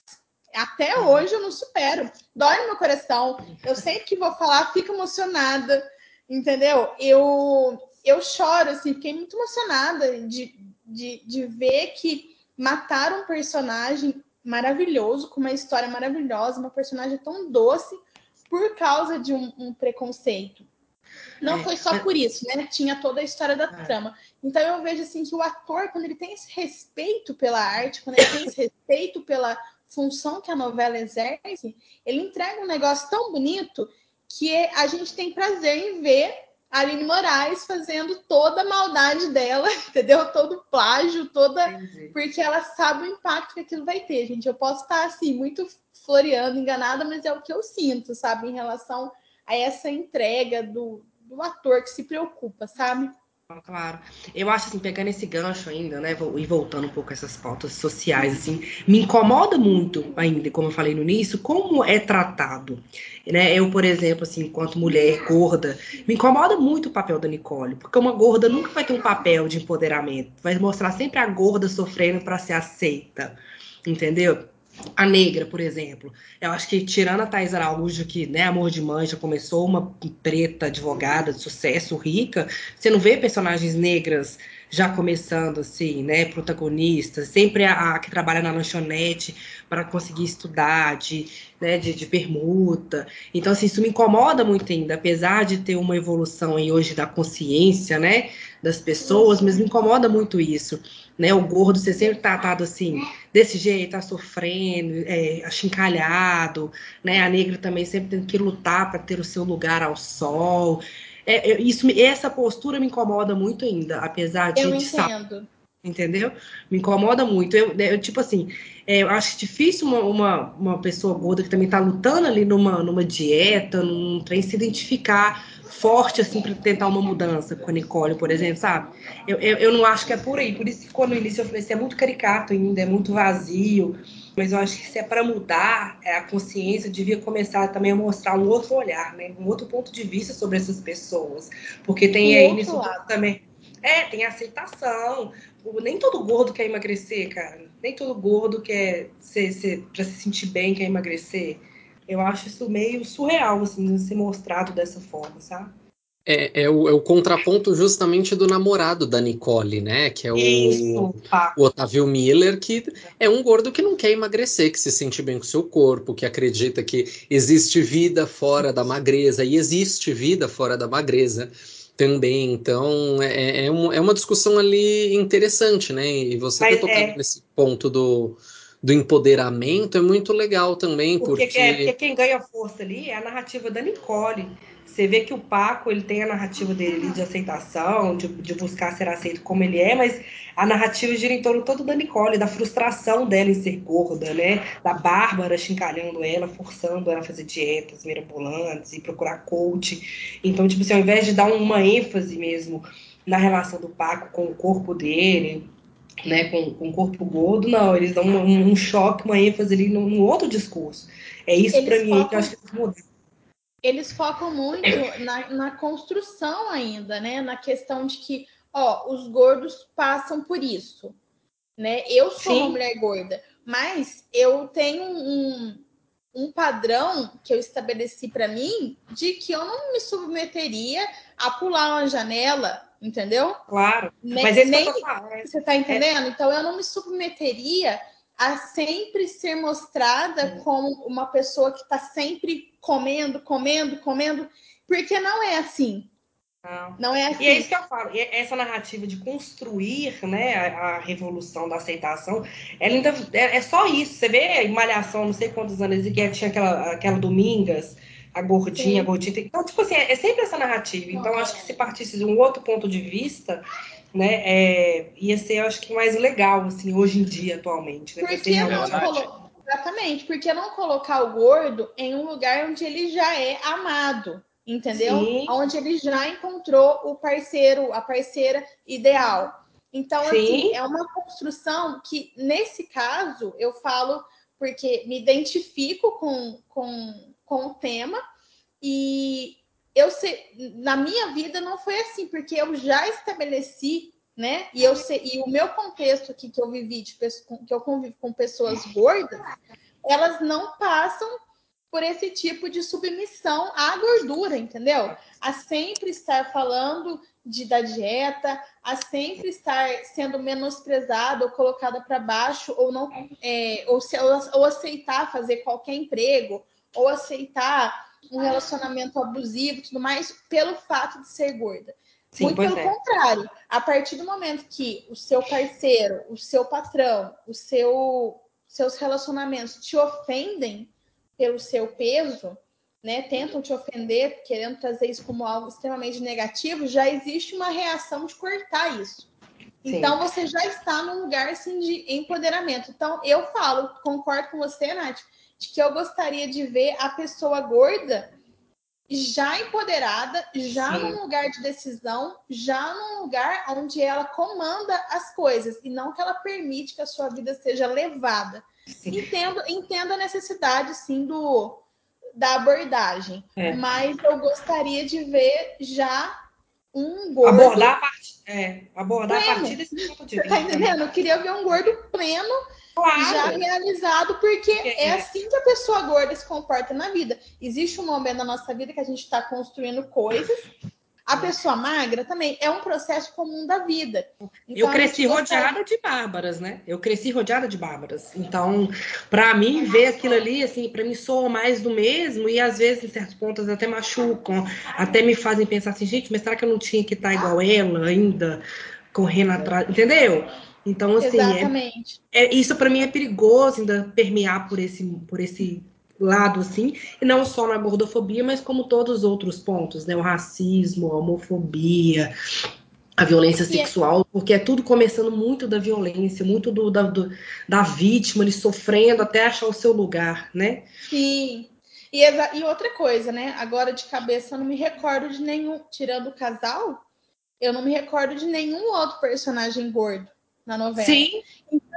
Até uhum. hoje eu não supero. Dói no meu coração. Eu sempre que vou falar, fico emocionada, entendeu? Eu, eu choro, assim, fiquei muito emocionada de, de, de ver que mataram um personagem maravilhoso, com uma história maravilhosa, uma personagem tão doce, por causa de um, um preconceito. Não é. foi só por isso, né? Tinha toda a história da é. trama. Então eu vejo assim que o ator, quando ele tem esse respeito pela arte, quando ele tem esse respeito pela função que a novela exerce, ele entrega um negócio tão bonito que a gente tem prazer em ver a Aline Moraes fazendo toda a maldade dela, entendeu? Todo plágio, toda. Entendi. Porque ela sabe o impacto que aquilo vai ter, gente. Eu posso estar assim, muito floreando, enganada, mas é o que eu sinto, sabe, em relação a essa entrega do, do ator que se preocupa, sabe? Claro. Eu acho assim, pegando esse gancho ainda, né, e voltando um pouco a essas pautas sociais, assim, me incomoda muito ainda, como eu falei no início, como é tratado. Né? Eu, por exemplo, assim, enquanto mulher gorda, me incomoda muito o papel da Nicole, porque uma gorda nunca vai ter um papel de empoderamento, vai mostrar sempre a gorda sofrendo para ser aceita, entendeu? A negra, por exemplo. Eu acho que, tirando a Thais Araújo, que, né, Amor de Mãe, já começou uma preta advogada de sucesso, rica, você não vê personagens negras já começando, assim, né, protagonistas, sempre a, a que trabalha na lanchonete para conseguir estudar, de, né, de, de, permuta. Então, assim, isso me incomoda muito ainda, apesar de ter uma evolução aí hoje da consciência, né, das pessoas, mas me incomoda muito isso né? O gordo ser sempre tratado assim, desse jeito, tá sofrendo, é, achincalhado, né? A negra também sempre tendo que lutar para ter o seu lugar ao sol. É, é, isso, essa postura me incomoda muito ainda, apesar de. Eu entendo. entendeu? Me incomoda muito. Eu, eu tipo assim, é, eu acho difícil uma, uma, uma, pessoa gorda que também está lutando ali numa, numa dieta, num trem, se identificar forte, assim, para tentar uma mudança com a Nicole, por exemplo, sabe? Eu, eu, eu, não acho que é por aí. Por isso que quando no início eu falei, é muito caricato ainda, é muito vazio. Mas eu acho que se é para mudar é, a consciência, devia começar também a mostrar um outro olhar, né? Um outro ponto de vista sobre essas pessoas. Porque tem um aí nisso também É, tem aceitação. Nem todo gordo quer emagrecer, cara. Nem todo gordo quer ser, ser, pra se sentir bem, quer emagrecer. Eu acho isso meio surreal, assim, ser mostrado dessa forma, sabe? É, é, o, é, o, contraponto justamente do namorado da Nicole, né? Que é o, Isso, o Otávio Miller, que é um gordo que não quer emagrecer, que se sente bem com o seu corpo, que acredita que existe vida fora da magreza, e existe vida fora da magreza também. Então, é, é, um, é uma discussão ali interessante, né? E você Mas, tá tocando é... nesse ponto do, do empoderamento é muito legal também. Porque, porque... É, porque quem ganha força ali é a narrativa da Nicole você vê que o Paco ele tem a narrativa dele de aceitação, de, de, buscar ser aceito como ele é, mas a narrativa gira em torno todo da Nicole, da frustração dela em ser gorda, né? Da Bárbara chincalhando ela, forçando ela a fazer dietas mirabolantes e procurar coach. Então, tipo assim, ao invés de dar uma ênfase mesmo na relação do Paco com o corpo dele, né, com, com o corpo gordo, não, eles dão um, um choque, uma ênfase ali num, outro discurso. É isso para mim focam... que eu acho que eles mudaram eles focam muito na, na, construção ainda, né? Na questão de que, ó, os gordos passam por isso, né? Eu sou Sim. uma mulher gorda, mas eu tenho um, um padrão que eu estabeleci para mim de que eu não me submeteria a pular uma janela, entendeu? Claro. Nem, mas esse nem, é você tá entendendo? É. Então eu não me submeteria a sempre ser mostrada como uma pessoa que está sempre comendo, comendo, comendo, porque não é assim. Não. não é assim. E é isso que eu falo. Essa narrativa de construir né, a, a revolução da aceitação, ela ainda é, é, só isso. Você vê em Malhação, não sei quantos anos, que tinha aquela, aquela Domingas, a gordinha, Sim. a gordinha. Então, tipo assim, é, é sempre essa narrativa. Então, acho que se partisse de um outro ponto de vista, né, é, ia ser, acho que, mais legal, assim, hoje em dia, atualmente. Né? Por que não colo... Exatamente, porque não colocar o gordo em um lugar onde ele já é amado, entendeu? Sim. Onde ele já encontrou o parceiro, a parceira ideal. Então, Sim. assim, é uma construção que, nesse caso, eu falo porque me identifico com, com, com o tema e eu sei, na minha vida não foi assim, porque eu já estabeleci, né? E eu sei, e o meu contexto aqui que eu vivi, de, que eu convivo com pessoas gordas, elas não passam por esse tipo de submissão à gordura, entendeu? A sempre estar falando de, da dieta, a sempre estar sendo menosprezada ou colocada para baixo, ou não, é, ou, se, ou, ou aceitar fazer qualquer emprego, ou aceitar um relacionamento abusivo e tudo mais pelo fato de ser gorda. Sim, Muito pelo é. contrário, a partir do momento que o seu parceiro, o seu patrão, os seu, seus relacionamentos te ofendem pelo seu peso, né, tentam te ofender, querendo trazer isso como algo extremamente negativo, já existe uma reação de cortar isso. Sim. Então você já está num lugar assim de empoderamento. Então eu falo, concordo com você, Nath, de que eu gostaria de ver a pessoa gorda já empoderada, já Sim. num lugar de decisão, já num lugar onde ela comanda as coisas e não que ela permite que a sua vida seja levada. Entendo, entendo a necessidade, sim, do, da abordagem, é. mas eu gostaria de ver já um gordo. Abordar a partir, é, abordar a partir desse ponto de vista. Você tá entendendo? Eu queria ver um gordo pleno claro. já realizado, porque é, é assim que a pessoa gorda se comporta na vida. Existe um momento na nossa vida que a gente está construindo coisas. A pessoa magra também é um processo comum da vida. Então, eu cresci rodeada de bárbaras, né? Eu cresci rodeada de bárbaras. Então, para mim, ver aquilo ali, assim, para mim soa mais do mesmo e às vezes, em certos pontos, até machucam, até me fazem pensar assim, gente, mas será que eu não tinha que estar tá igual ela ainda, correndo atrás? Entendeu? Então, assim, é, é, isso para mim é perigoso ainda permear por esse, por esse lado, assim, e não só na gordofobia, mas como todos os outros pontos, né? O racismo, a homofobia, a violência é sexual, porque é tudo começando muito da violência, muito do, da, do, da vítima, ele sofrendo até achar o seu lugar, né? Sim. E, e outra coisa, né? Agora de cabeça eu não me recordo de nenhum, tirando o casal, eu não me recordo de nenhum outro personagem gordo na novela. Sim.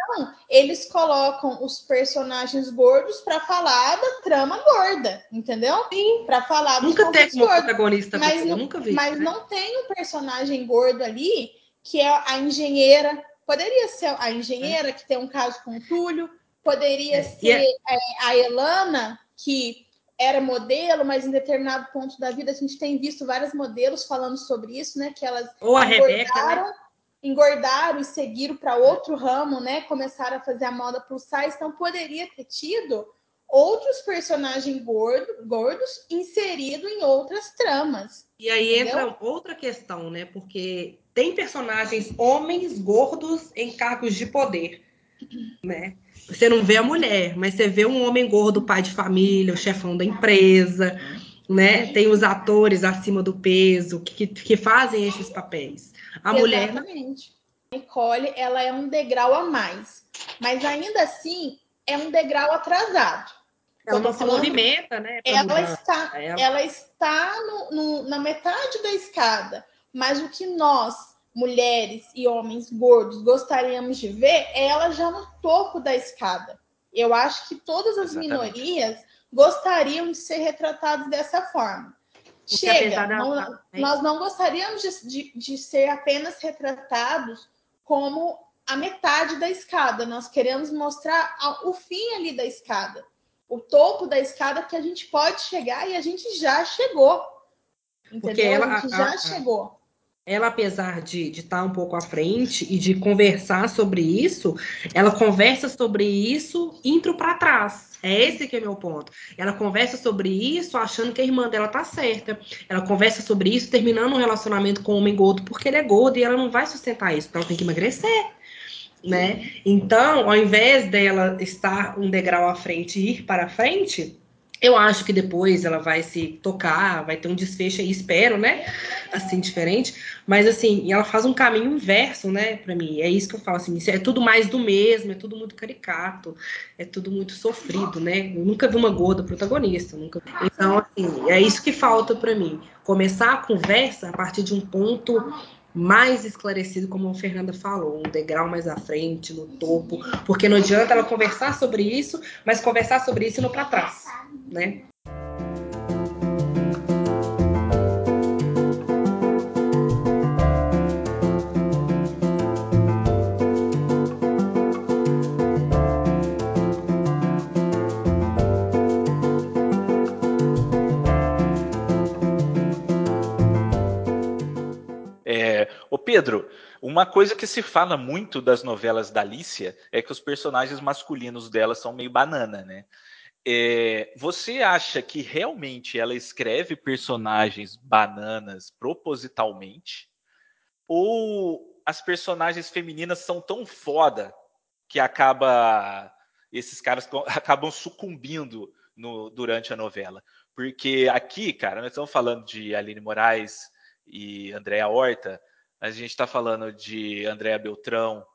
Então, eles colocam os personagens gordos para falar da trama gorda, entendeu? Sim. Para falar Nunca teve uma protagonista, mas, não, nunca vi. Mas né? não tem um personagem gordo ali que é a engenheira. Poderia ser a engenheira, que tem um caso com o Túlio. Poderia É, e ser é, a Elana, que era modelo, mas em determinado ponto da vida a gente tem visto vários modelos falando sobre isso, né? Que elas Ou a Rebeca, né? Engordaram, e seguiram para outro ramo, né? Começaram a fazer a moda plus size, então poderia ter tido outros personagens gordo, gordos inseridos em outras tramas. E aí Entendeu? entra outra questão, né? Porque tem personagens homens gordos em cargos de poder, né? Você não vê a mulher, mas você vê um homem gordo, pai de família, o chefão da empresa, né? Tem os atores acima do peso que, que fazem esses papéis. A mulher Exatamente. A Nicole, ela é um degrau a mais, mas ainda assim é um degrau atrasado. ela não se movimenta, né? Ela está, Ela- ela está no- no- na metade da escada, mas o que nós, mulheres e homens gordos, gostaríamos de ver é ela já no topo da escada. Eu acho que todas as Exatamente. minorias gostariam de ser retratadas dessa forma. Porque Chega, apesar dela não- estar- nós não gostaríamos de, de- de ser apenas retratados como a metade da escada. Nós queremos mostrar a- o fim ali da escada, o topo da escada que a gente pode chegar e a gente já chegou. Entendeu? Ela- a gente já a- chegou. Ela, apesar de estar um pouco à frente e de conversar sobre isso, ela conversa sobre isso indo para trás. É esse que é meu ponto. Ela conversa sobre isso achando que a irmã dela tá certa. Ela conversa sobre isso terminando um relacionamento com um homem gordo porque ele é gordo e ela não vai sustentar isso, porque ela tem que emagrecer. Né? Então, ao invés dela estar um degrau à frente e ir para frente, eu acho que depois ela vai se tocar, vai ter um desfecho aí, espero, né? Assim, diferente. Mas assim, ela faz um caminho inverso, né, Pra mim. É isso que eu falo, assim, é tudo mais do mesmo, é tudo muito caricato, é tudo muito sofrido, né? Eu nunca vi uma gorda protagonista, nunca. Então, assim, é isso que falta pra mim. Começar a conversa a partir de um ponto mais esclarecido, como a Fernanda falou, um degrau mais à frente, no topo, porque não adianta ela conversar sobre isso, mas conversar sobre isso não para trás, né? Pedro, uma coisa que se fala muito das novelas da Alicia é que os personagens masculinos dela são meio banana, né? É, você acha que realmente ela escreve personagens bananas propositalmente? Ou as personagens femininas são tão foda que acaba esses caras acabam sucumbindo no- durante a novela? Porque aqui, cara, nós estamos falando de Aline Moraes e Andréa Horta, mas a gente está falando de Andréa Beltrão,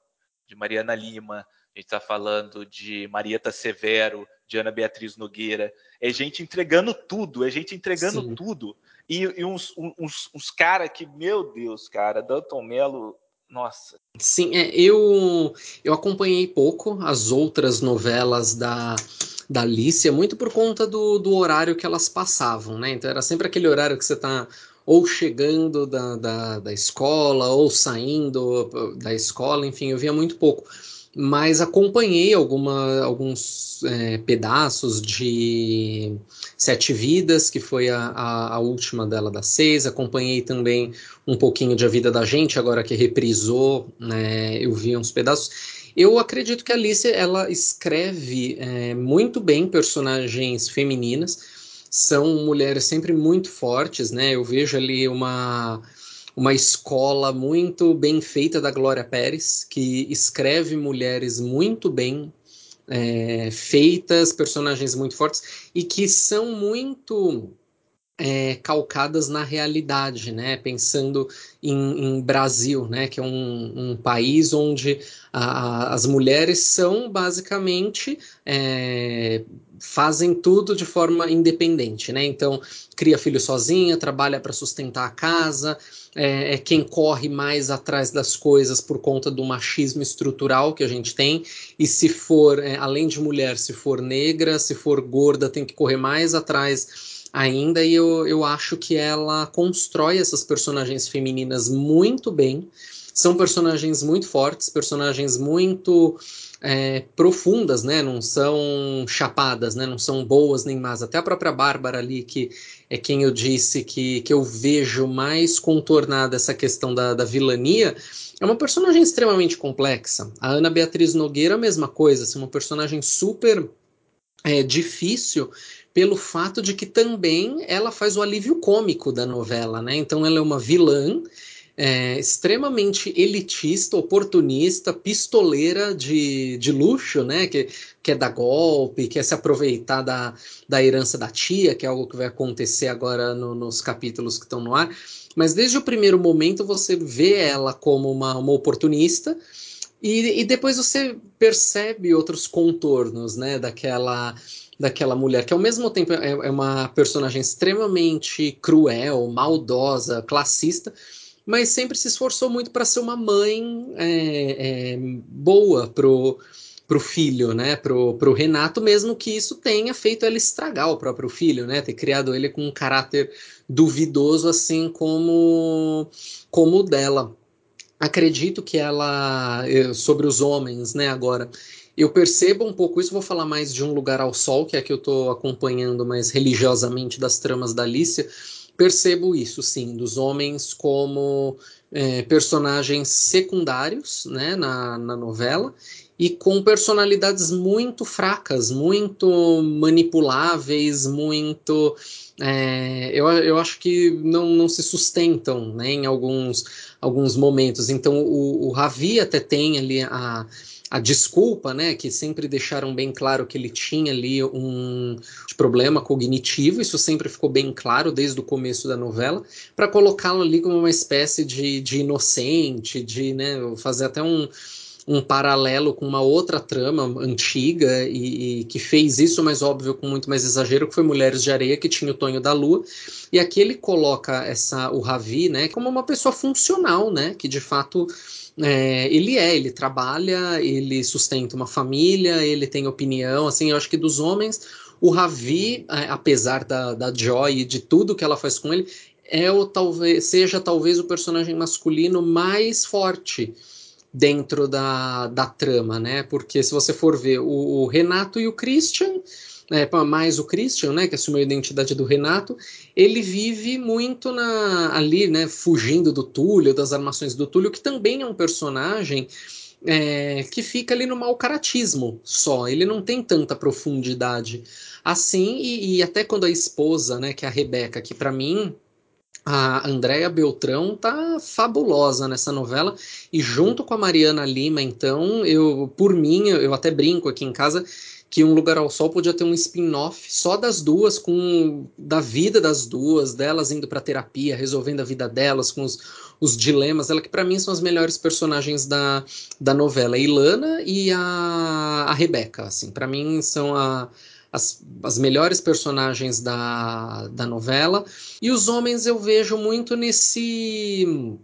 de Mariana Lima, a gente está falando de Marieta Severo, de Ana Beatriz Nogueira. É gente entregando tudo, é gente entregando Sim. tudo. E, e uns, uns, uns caras que, meu Deus, cara, Danton Mello, nossa. Sim, é, eu, eu acompanhei pouco as outras novelas da, da Alicia, muito por conta do, do horário que elas passavam, né? Então era sempre aquele horário que você tá ou chegando da, da, da escola, ou saindo da escola, enfim, eu via muito pouco. Mas acompanhei alguma, alguns é, pedaços de Sete Vidas, que foi a, a, a última dela das seis. Acompanhei também um pouquinho de A Vida da Gente, agora que reprisou, né, eu vi uns pedaços. Eu acredito que a Alice ela escreve é, muito bem personagens femininas. São mulheres sempre muito fortes, né? Eu vejo ali uma uma escola muito bem feita da Glória Pérez, que escreve mulheres muito bem é, feitas, personagens muito fortes e que são muito é, calcadas na realidade, né? Pensando em, em Brasil, né? Que é um, um país onde a, a, as mulheres são basicamente é, fazem tudo de forma independente, né? Então cria filho sozinha, trabalha para sustentar a casa, é, é, quem corre mais atrás das coisas por conta do machismo estrutural que a gente tem. E se for, é, além de mulher, se for negra, se for gorda, tem que correr mais atrás ainda. E eu, eu acho que ela constrói essas personagens femininas muito bem. são personagens muito fortes, personagens muito é, profundas, né? Não são chapadas, né? Não são boas nem más. Até a própria Bárbara ali, que é quem eu disse que, que eu vejo mais contornada essa questão da, da vilania, é uma personagem extremamente complexa. A Ana Beatriz Nogueira, a mesma coisa, assim, uma personagem super é, difícil pelo fato de que também ela faz o alívio cômico da novela, né? Então ela é uma vilã é, extremamente elitista, oportunista, pistoleira de, de luxo, né? Que, que é dar golpe, quer se aproveitar da, da herança da tia, que é algo que vai acontecer agora no, nos capítulos que estão no ar. Mas desde o primeiro momento você vê ela como uma, uma oportunista. E, e depois você percebe outros contornos, né, daquela daquela mulher, que ao mesmo tempo é, é uma personagem extremamente cruel, maldosa, classista, mas sempre se esforçou muito para ser uma mãe é, é, boa pro, pro filho, né? Pro, pro Renato, mesmo que isso tenha feito ela estragar o próprio filho, né? Ter criado ele com um caráter duvidoso, assim como, como o dela. Acredito que ela, sobre os homens, né? Agora, eu percebo um pouco isso, vou falar mais de Um Lugar ao Sol, que é que eu estou acompanhando mais religiosamente das tramas da Alicia, percebo isso, sim, dos homens como é, personagens secundários né, na, na novela e com personalidades muito fracas, muito manipuláveis, muito. É, eu, eu acho que não, não se sustentam né, em alguns, alguns momentos. Então, o, o Ravi até tem ali a a desculpa, né, que sempre deixaram bem claro que ele tinha ali um problema cognitivo, isso sempre ficou bem claro desde o começo da novela, para colocá-lo ali como uma espécie de, de inocente, de né, fazer até um, um paralelo com uma outra trama antiga e, e, que fez isso, mas óbvio com muito mais exagero, que foi Mulheres de Areia, que tinha o Tonho da Lua. E aqui ele coloca essa o Ravi, né, como uma pessoa funcional, né, que de fato é, ele é, ele trabalha, ele sustenta uma família, ele tem opinião, assim, eu acho que dos homens, o Ravi, é, apesar da, da Joy e de tudo que ela faz com ele, é o talvez seja talvez o personagem masculino mais forte dentro da, da trama, né? Porque se você for ver o, o Renato e o Christian, é, mais o Christian, né, que assumiu a identidade do Renato, ele vive muito na, ali, né, fugindo do Túlio, das armações do Túlio, que também é um personagem é, que fica ali no mau caratismo só, ele não tem tanta profundidade assim, e, e até quando a esposa, né, que é a Rebeca, que para mim a Andréia Beltrão tá fabulosa nessa novela e junto com a Mariana Lima, então eu por mim eu até brinco aqui em casa que Um Lugar ao Sol podia ter um spin-off só das duas, com da vida das duas, delas indo para terapia, resolvendo a vida delas, com os, os dilemas ela que para mim são as melhores personagens da, da novela, a Ilana e a, a Rebeca, assim, para mim são a, as, as melhores personagens da, da novela. E os homens eu vejo muito nesse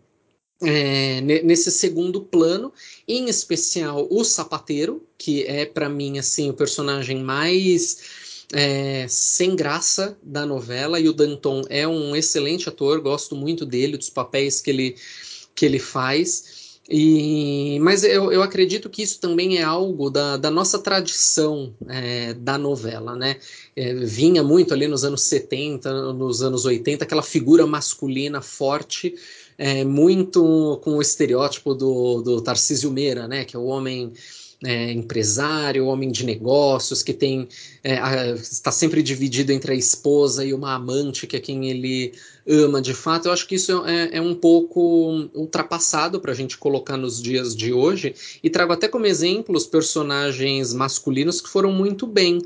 é, nesse segundo plano, em especial o sapateiro, que é para mim assim o personagem mais é, sem graça da novela, e o Danton é um excelente ator, gosto muito dele, dos papéis que ele, que ele faz. E, mas eu, eu acredito que isso também é algo da, da nossa tradição é, da novela, né? É, vinha muito ali nos anos 70, nos anos 80, aquela figura masculina forte é, muito com o estereótipo do, do Tarcísio Meira, né? Que é o homem é, empresário, homem de negócios, que tem é, a, está sempre dividido entre a esposa e uma amante, que é quem ele ama de fato. Eu acho que isso é, é um pouco ultrapassado para a gente colocar nos dias de hoje. E trago até como exemplos personagens masculinos que foram muito bem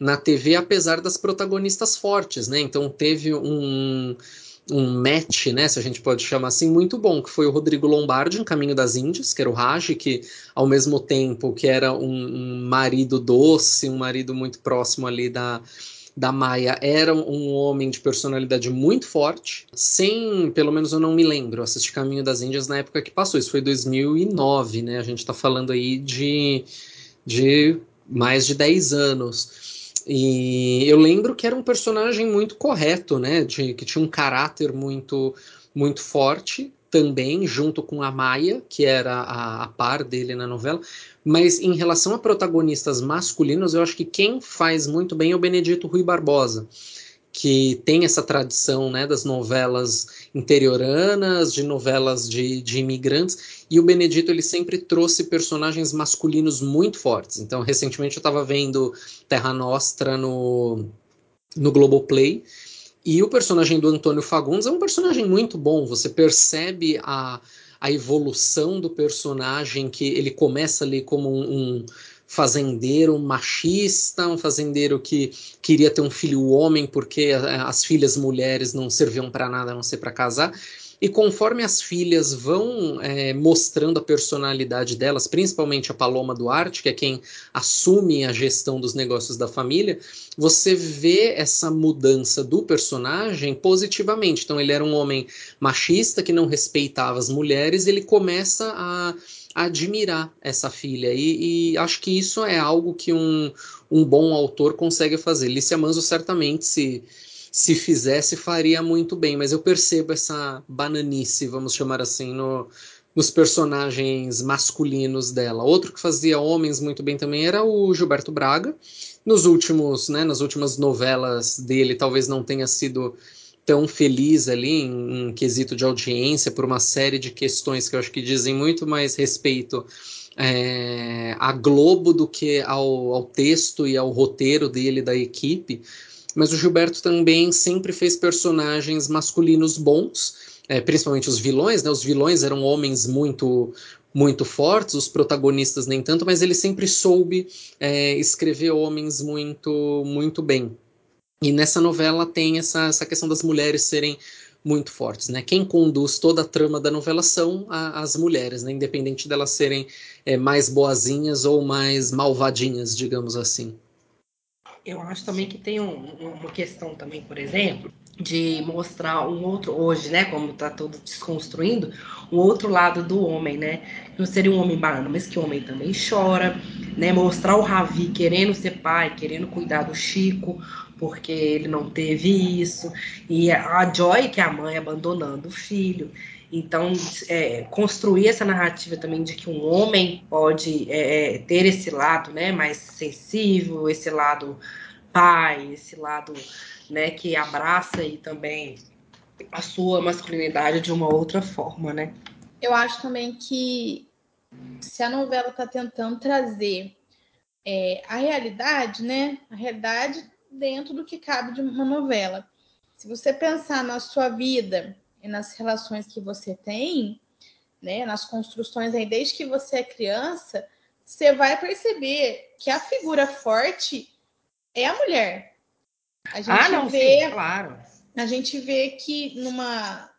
na TV, apesar das protagonistas fortes, né? Então teve um um match, né, se a gente pode chamar assim, muito bom, que foi o Rodrigo Lombardi em Caminho das Índias, que era o Raj, que ao mesmo tempo que era um, um, marido doce, um marido muito próximo ali da, da Maia, era um homem de personalidade muito forte, sem, pelo menos eu não me lembro, assisti Caminho das Índias na época que passou, isso foi 2009, né, a gente está falando aí de, de mais de 10 anos. E eu lembro que era um personagem muito correto, né? De, que tinha um caráter muito, muito forte. também, junto com a Maia, que era a, a, par dele na novela. Mas em relação a protagonistas masculinos, eu acho que quem faz muito bem é o Benedito Rui Barbosa, que tem essa tradição né, das novelas interioranas, de novelas de, de imigrantes, e o Benedito ele sempre trouxe personagens masculinos muito fortes. Então, recentemente eu estava vendo Terra Nostra no, no Globoplay, e o personagem do Antônio Fagundes é um personagem muito bom. Você percebe a, a evolução do personagem, que ele começa ali como um, um fazendeiro machista, um fazendeiro que queria ter um filho homem porque as filhas mulheres não serviam para nada a não ser para casar. E conforme as filhas vão é, mostrando a personalidade delas, principalmente a Paloma Duarte, que é quem assume a gestão dos negócios da família, você vê essa mudança do personagem positivamente. Então, ele era um homem machista que não respeitava as mulheres, ele começa a, a admirar essa filha. E, e, acho que isso é algo que um, um bom autor consegue fazer. Lícia Manso certamente se se fizesse, faria muito bem, mas eu percebo essa bananice, vamos chamar assim, no, nos personagens masculinos dela. Outro que fazia homens muito bem também era o Gilberto Braga. Nos últimos, né, nas últimas novelas dele, talvez não tenha sido tão feliz ali em, em quesito de audiência por uma série de questões que eu acho que dizem muito mais respeito é, a Globo do que ao, ao texto e ao roteiro dele da equipe mas o Gilberto também sempre fez personagens masculinos bons, é, principalmente os vilões, né? Os vilões eram homens muito muito fortes, os protagonistas nem tanto, mas ele sempre soube é, escrever homens muito muito bem. E nessa novela tem essa, essa questão das mulheres serem muito fortes, né? Quem conduz toda a trama da novela são a, as mulheres, né? Independente delas serem é, mais boazinhas ou mais malvadinhas, digamos assim. Eu acho também que tem um, uma questão também, por exemplo, de mostrar um outro, hoje, né, como está tudo desconstruindo, um outro lado do homem, né? Não seria um homem banana, mas que o homem também chora, né? Mostrar o Ravi querendo ser pai, querendo cuidar do Chico, porque ele não teve isso, e a Joy, que é a mãe, abandonando o filho. Então, é, construir essa narrativa também de que um homem pode é, é, ter esse lado né, mais sensível, esse lado pai, esse lado né, que abraça e também a sua masculinidade de uma outra forma, né? Eu acho também que se a novela está tentando trazer é, a realidade, né? A realidade dentro do que cabe de uma novela. Se você pensar na sua vida e nas relações que você tem, né, nas construções aí desde que você é criança, você vai perceber que a figura forte é a mulher. A gente ah, não, vê, sim, claro. A gente vê que numa,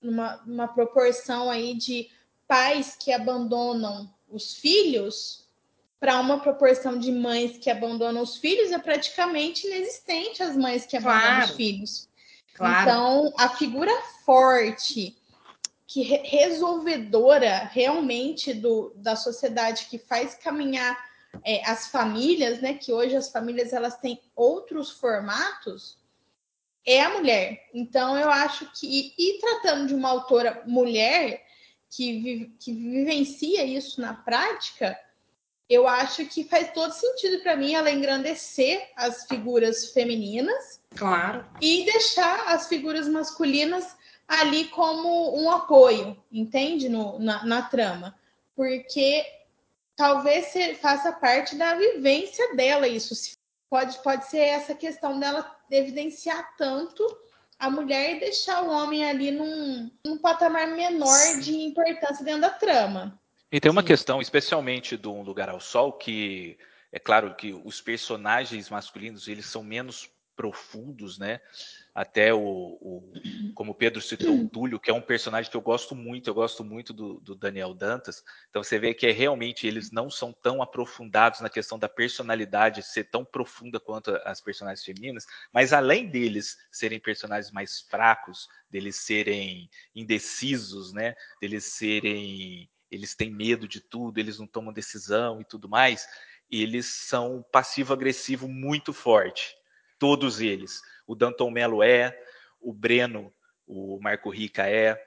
numa, numa proporção aí de pais que abandonam os filhos para uma proporção de mães que abandonam os filhos é praticamente inexistente as mães que abandonam claro. os filhos. Claro. Então, a figura forte, que resolvedora realmente do, da sociedade, que faz caminhar é, as famílias, né? Que hoje as famílias elas têm outros formatos, é a mulher. Então, eu acho que, e, tratando de uma autora mulher que, que vivencia isso na prática, eu acho que faz todo sentido para mim ela engrandecer as figuras femininas Claro. E deixar as figuras masculinas ali como um apoio, entende? No, na, na trama. Porque talvez faça parte da vivência dela isso. Pode, pode ser essa questão dela evidenciar tanto a mulher e deixar o homem ali num, num patamar menor de importância dentro da trama. E tem uma Sim. questão, especialmente do Um Lugar ao Sol, que é claro que os personagens masculinos eles são menos profundos, né? Até o, o, como o Pedro citou, o Túlio, que é um personagem que eu gosto muito, eu gosto muito do, do, Daniel Dantas. Então você vê que é, realmente eles não são tão aprofundados na questão da personalidade ser tão profunda quanto as personagens femininas, mas além deles serem personagens mais fracos, deles serem indecisos, né? Deles serem. Eles têm medo de tudo, eles não tomam decisão e tudo mais. Eles são passivo-agressivo muito forte todos eles. O Danton Melo é, o Breno, o Marco Rica é,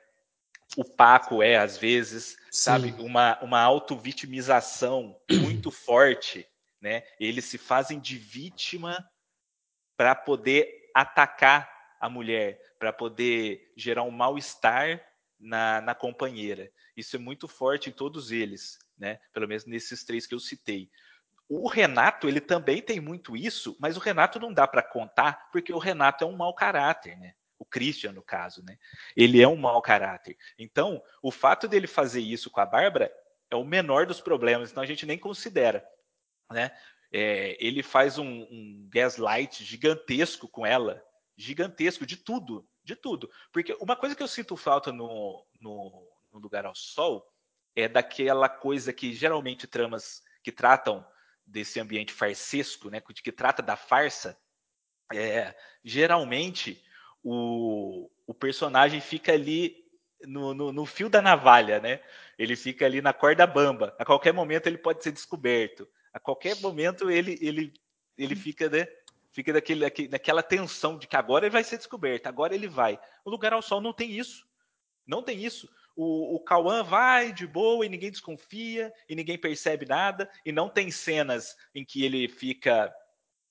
o Paco é às vezes, Sim. sabe? Uma, uma auto-vitimização muito forte, né? Eles se fazem de vítima para poder atacar a mulher, para poder gerar um mal-estar na, na companheira. Isso é muito forte em todos eles, né? Pelo menos nesses três que eu citei. O Renato, ele também tem muito isso, mas o Renato não dá para contar, porque o Renato é um mau caráter, né? O Christian, no caso, né? Ele é um mau caráter. Então, o fato dele fazer isso com a Bárbara é o menor dos problemas, então a gente nem considera, né? É, ele faz um, um gaslight gigantesco com ela, gigantesco, de tudo, de tudo. Porque uma coisa que eu sinto falta no, no, no Lugar ao Sol é daquela coisa que geralmente tramas que tratam desse ambiente farsesco, né, que trata da farsa, é, geralmente o, o personagem fica ali no, no, no, fio da navalha, né? Ele fica ali na corda bamba. A qualquer momento ele pode ser descoberto. A qualquer momento ele, ele, ele fica, né? Fica daquele, daquela tensão de que agora ele vai ser descoberto, agora ele vai. O Lugar ao Sol não tem isso. Não tem isso o, o Cauã vai de boa e ninguém desconfia e ninguém percebe nada, e não tem cenas em que ele fica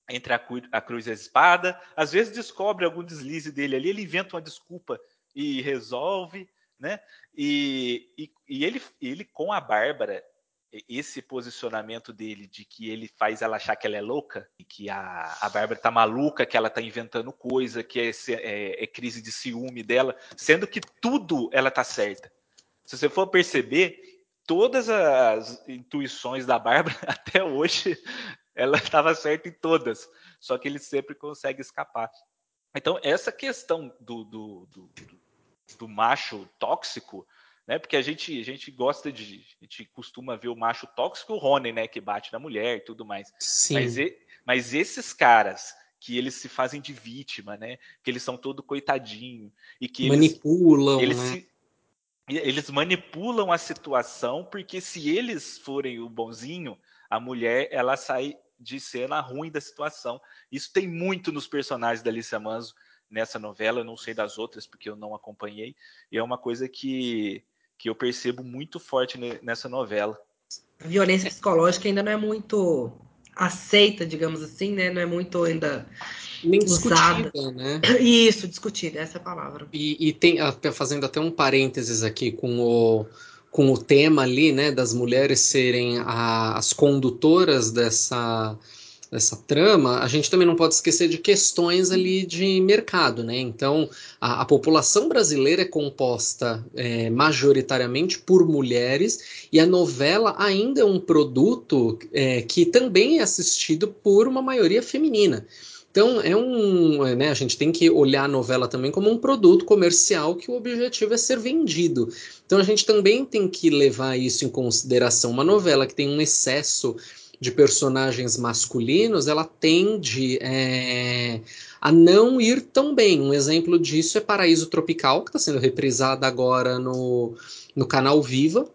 entre a, a cruz e a espada. Às vezes descobre algum deslize dele ali, ele inventa uma desculpa e resolve, né? E, e, e ele, ele com a Bárbara, esse posicionamento dele de que ele faz ela achar que ela é louca, e que a, a Bárbara tá maluca, que ela tá inventando coisa, que é, é, é, crise de ciúme dela, sendo que tudo ela tá certa. Se você for perceber, todas as intuições da Bárbara, até hoje, ela estava certa em todas, só que ele sempre consegue escapar. Então, essa questão do, do, do, do macho tóxico, né? Porque a gente, a gente gosta de. A gente costuma ver o macho tóxico, o Rony, né? Que bate na mulher e tudo mais. Sim. Mas, e, mas esses caras que eles se fazem de vítima, né? Que eles são todo coitadinho e que manipulam, eles, né? se, eles manipulam a situação porque se eles forem o bonzinho, a mulher ela sai de cena ruim da situação. Isso tem muito nos personagens da Alicia Manso nessa novela, eu não sei das outras porque eu não acompanhei, e é uma coisa que que eu percebo muito forte nessa novela. A violência psicológica ainda não é muito aceita, digamos assim, né? Não é muito ainda nem usada. discutida, né? Isso, discutida, essa é a palavra. E, e tem, fazendo até um parênteses aqui com o, com o tema ali, né, das mulheres serem a, as condutoras dessa dessa trama, a gente também não pode esquecer de questões ali de mercado, né? Então, a, a população brasileira é composta é, majoritariamente por mulheres e a novela ainda é um produto é, que também é assistido por uma maioria feminina. Então, é um. É, né, a gente tem que olhar a novela também como um produto comercial que o objetivo é ser vendido. Então, a gente também tem que levar isso em consideração. Uma novela que tem um excesso de personagens masculinos, ela tende é, a não ir tão bem. Um exemplo disso é Paraíso Tropical, que está sendo reprisada agora no, no canal Viva,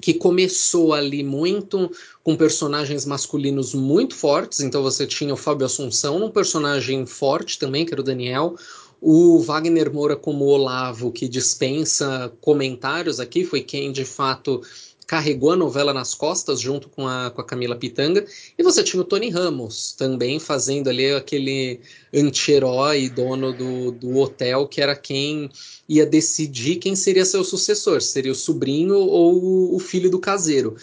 que começou ali muito com personagens masculinos muito fortes. Então você tinha o Fábio Assunção, um personagem forte também, que era o Daniel. O Wagner Moura como Olavo, que dispensa comentários aqui, foi quem de fato carregou a novela nas costas junto com a, com a Camila Pitanga. E você tinha o Tony Ramos também fazendo ali aquele anti-herói, dono do, do hotel, que era quem ia decidir quem seria seu sucessor, seria o sobrinho ou o filho do caseiro.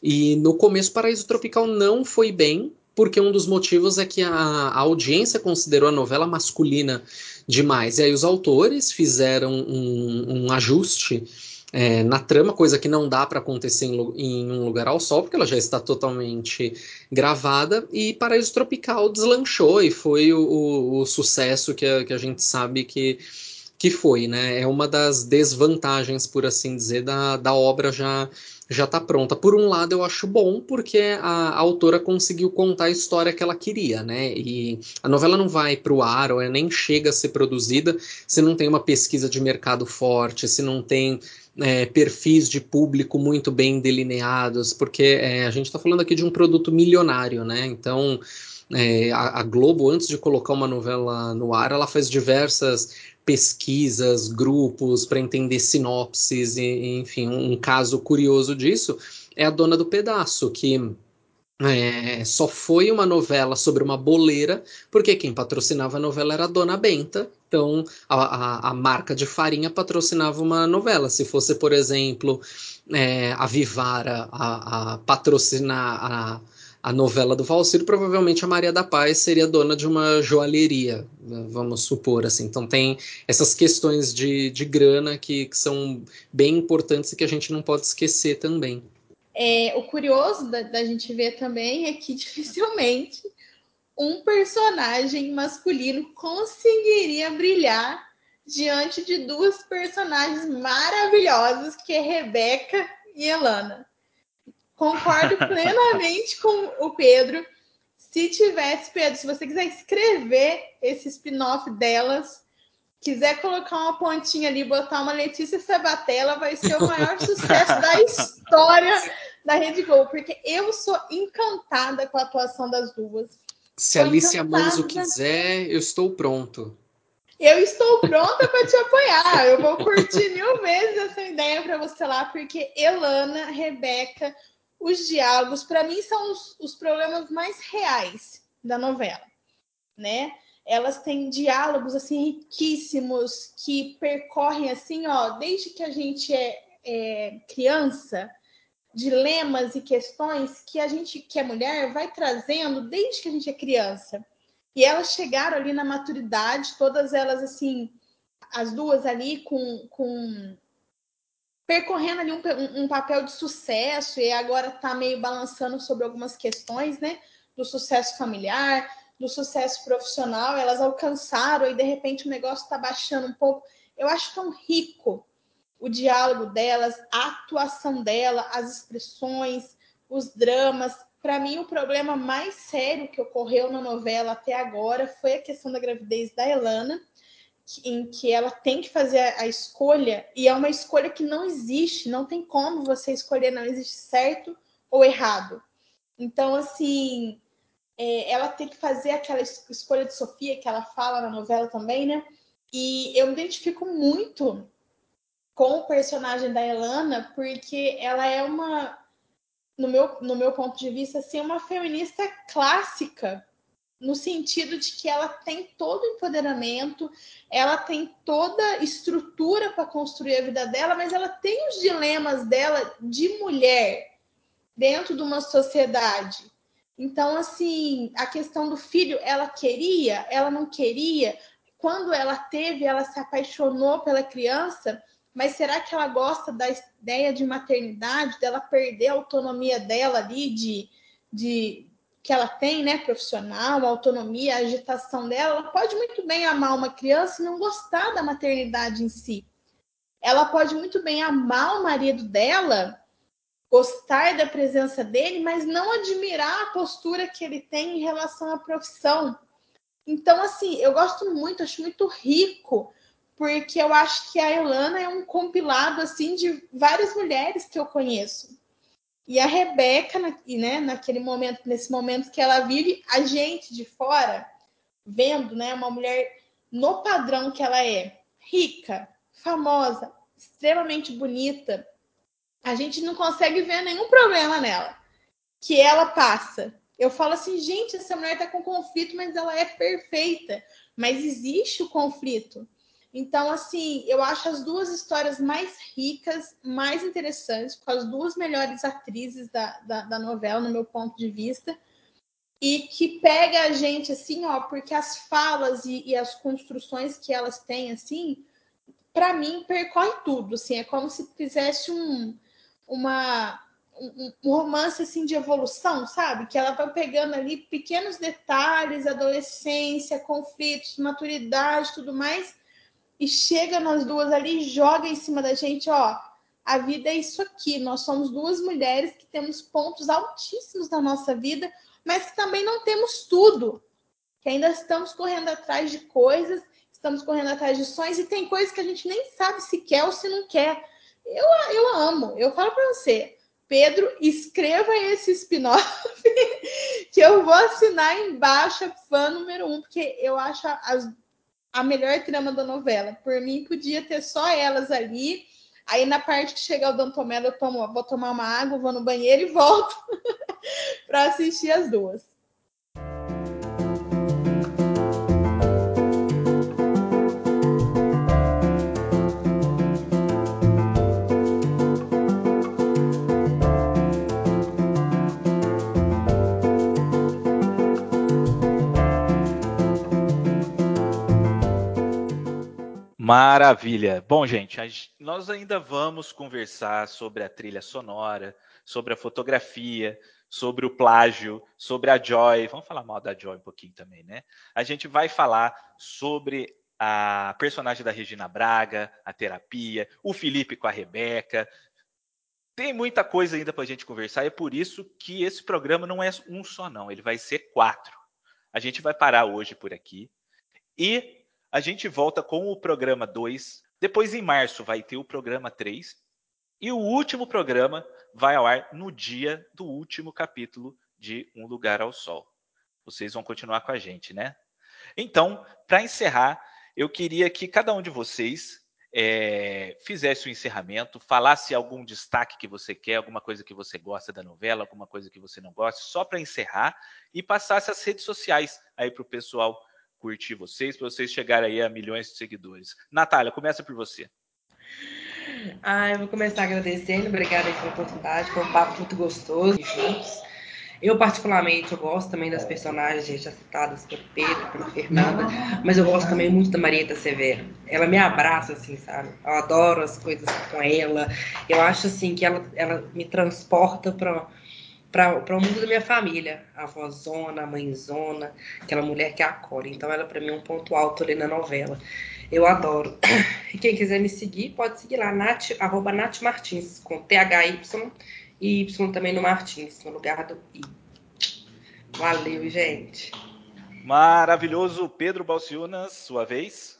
E no começo, Paraíso Tropical não foi bem, porque um dos motivos é que a, a, audiência considerou a novela masculina demais. E aí os autores fizeram um, um ajuste é, na trama, coisa que não dá para acontecer em, em, um lugar ao sol, porque ela já está totalmente gravada, e Paraíso Tropical deslanchou e foi o, o, o sucesso que a, que a, gente sabe que, que foi, né? É uma das desvantagens, por assim dizer, da, da obra já já está pronta. Por um lado, eu acho bom, porque a, a, autora conseguiu contar a história que ela queria, né? E a novela não vai para o ar, ou é, nem chega a ser produzida se não tem uma pesquisa de mercado forte, se não tem é, perfis de público muito bem delineados, porque é, a gente está falando aqui de um produto milionário, né? Então é, a, a, Globo, antes de colocar uma novela no ar, ela faz diversas pesquisas, grupos para entender sinopses, e, enfim, um caso curioso disso é a Dona do Pedaço, que é, só foi uma novela sobre uma boleira, porque quem patrocinava a novela era a Dona Benta. Então, a, a, a marca de farinha patrocinava uma novela. Se fosse, por exemplo, é, a Vivara a, a patrocinar a, a novela do Valcir, provavelmente a Maria da Paz seria dona de uma joalheria, né, vamos supor assim. Então tem essas questões de, de grana que, que são bem importantes e que a gente não pode esquecer também. É, o curioso da, da gente ver também é que dificilmente um personagem masculino conseguiria brilhar diante de duas personagens maravilhosas, que é Rebeca e Elana. Concordo plenamente com o Pedro. Se tivesse, Pedro, se você quiser escrever esse spin-off delas, quiser colocar uma pontinha ali, botar uma Letícia Sabatella, vai ser o maior sucesso da história da Rede Globo, porque eu sou encantada com a atuação das duas. Se a Alicia Manso quiser, eu estou pronto. Eu estou pronta para te apoiar. Eu vou curtir mil vezes essa ideia para você lá, porque Elana, Rebeca, os diálogos, para mim, são os, os problemas mais reais da novela, né? Elas têm diálogos assim riquíssimos que percorrem assim, ó, desde que a gente é, é, criança, dilemas e questões que a gente, que é mulher, vai trazendo desde que a gente é criança. E elas chegaram ali na maturidade, todas elas assim, as duas ali com, com percorrendo ali um, um papel de sucesso e agora está meio balançando sobre algumas questões, né, do sucesso familiar do sucesso profissional, elas alcançaram e de repente o negócio está baixando um pouco. Eu acho tão rico o diálogo delas, a atuação dela, as expressões, os dramas. Para mim, o problema mais sério que ocorreu na novela até agora foi a questão da gravidez da Elana, em que ela tem que fazer a escolha, e é uma escolha que não existe, não tem como você escolher, não existe certo ou errado. Então, assim, é, ela tem que fazer aquela escolha de Sofia que ela fala na novela também, né? E eu me identifico muito com o personagem da Elana, porque ela é uma, no meu, no meu ponto de vista, assim, uma feminista clássica, no sentido de que ela tem todo o empoderamento, ela tem toda estrutura para construir a vida dela, mas ela tem os dilemas dela de mulher dentro de uma sociedade então, assim, a questão do filho, ela queria, ela não queria. Quando ela teve, ela se apaixonou pela criança, mas será que ela gosta da ideia de maternidade, dela perder a autonomia dela ali, de, de que ela tem, né, profissional, a autonomia, a agitação dela? Ela pode muito bem amar uma criança e não gostar da maternidade em si. Ela pode muito bem amar o marido dela gostar da presença dele, mas não admirar a postura que ele tem em relação à profissão. Então, assim, eu gosto muito, acho muito rico, porque eu acho que a Elana é um compilado assim de várias mulheres que eu conheço. E a Rebeca, né, naquele momento, nesse momento que ela vive, a gente de fora, vendo, né, uma mulher no padrão que ela é, rica, famosa, extremamente bonita, a gente não consegue ver nenhum problema nela que ela passa. Eu falo assim, gente, essa mulher tá com conflito, mas ela é perfeita. Mas existe o conflito. Então, assim, eu acho as duas histórias mais ricas, mais interessantes, com as duas melhores atrizes da, da, da novela, no meu ponto de vista, e que pega a gente, assim, ó, porque as falas e, e as construções que elas têm, assim, para mim, percorre tudo, assim, é como se fizesse um, uma um, romance assim de evolução, sabe? Que ela vai pegando ali pequenos detalhes, adolescência, conflitos, maturidade, tudo mais, e chega nas duas ali joga em cima da gente, ó, a vida é isso aqui. Nós somos duas mulheres que temos pontos altíssimos na nossa vida, mas que também não temos tudo. Que ainda estamos correndo atrás de coisas, estamos correndo atrás de sonhos e tem coisas que a gente nem sabe se quer ou se não quer. Eu, eu amo. Eu falo para você, Pedro, escreva esse spin-off que eu vou assinar embaixo, fã número um, porque eu acho as, a melhor trama da novela. Por mim, podia ter só elas ali. Aí, na parte que chegar o Dantomelo, eu tomo, vou tomar uma água, vou no banheiro e volto para assistir as duas. Maravilha. Bom, gente, nós ainda vamos conversar sobre a trilha sonora, sobre a fotografia, sobre o plágio, sobre a Joy. Vamos falar mal da Joy um pouquinho também, né? A gente vai falar sobre a personagem da Regina Braga, a terapia, o Felipe com a Rebeca. Tem muita coisa ainda para a gente conversar, e é por isso que esse programa não é um só, não. Ele vai ser quatro. A gente vai parar hoje por aqui. E a gente volta com o programa 2. Depois, em março, vai ter o programa 3. E o último programa vai ao ar no dia do último capítulo de Um Lugar ao Sol. Vocês vão continuar com a gente, né? Então, para encerrar, eu queria que cada um de vocês é, fizesse o encerramento, falasse algum destaque que você quer, alguma coisa que você gosta da novela, alguma coisa que você não gosta, só para encerrar e passasse as redes sociais aí para o pessoal curtir vocês, para vocês chegarem aí a milhões de seguidores. Natália, começa por você. Ah, eu vou começar agradecendo, obrigada pela oportunidade, foi um papo muito gostoso juntos. Eu, particularmente, eu gosto também das personagens já citadas pelo Pedro, pela Fernanda, mas eu gosto também muito da Marieta Severo. Ela me abraça, assim, sabe? Eu adoro as coisas com ela. Eu acho, assim, que ela, ela me transporta para para o mundo da minha família, a avózona, a mãezona, aquela mulher que acolhe. Então ela para mim é um ponto alto ali na novela. Eu adoro. E quem quiser me seguir, pode seguir lá, Nath, arroba Nath Martins, com T-H-Y e Y também no Martins, no lugar do I. Valeu, gente. Maravilhoso. Pedro Balciunas, sua vez.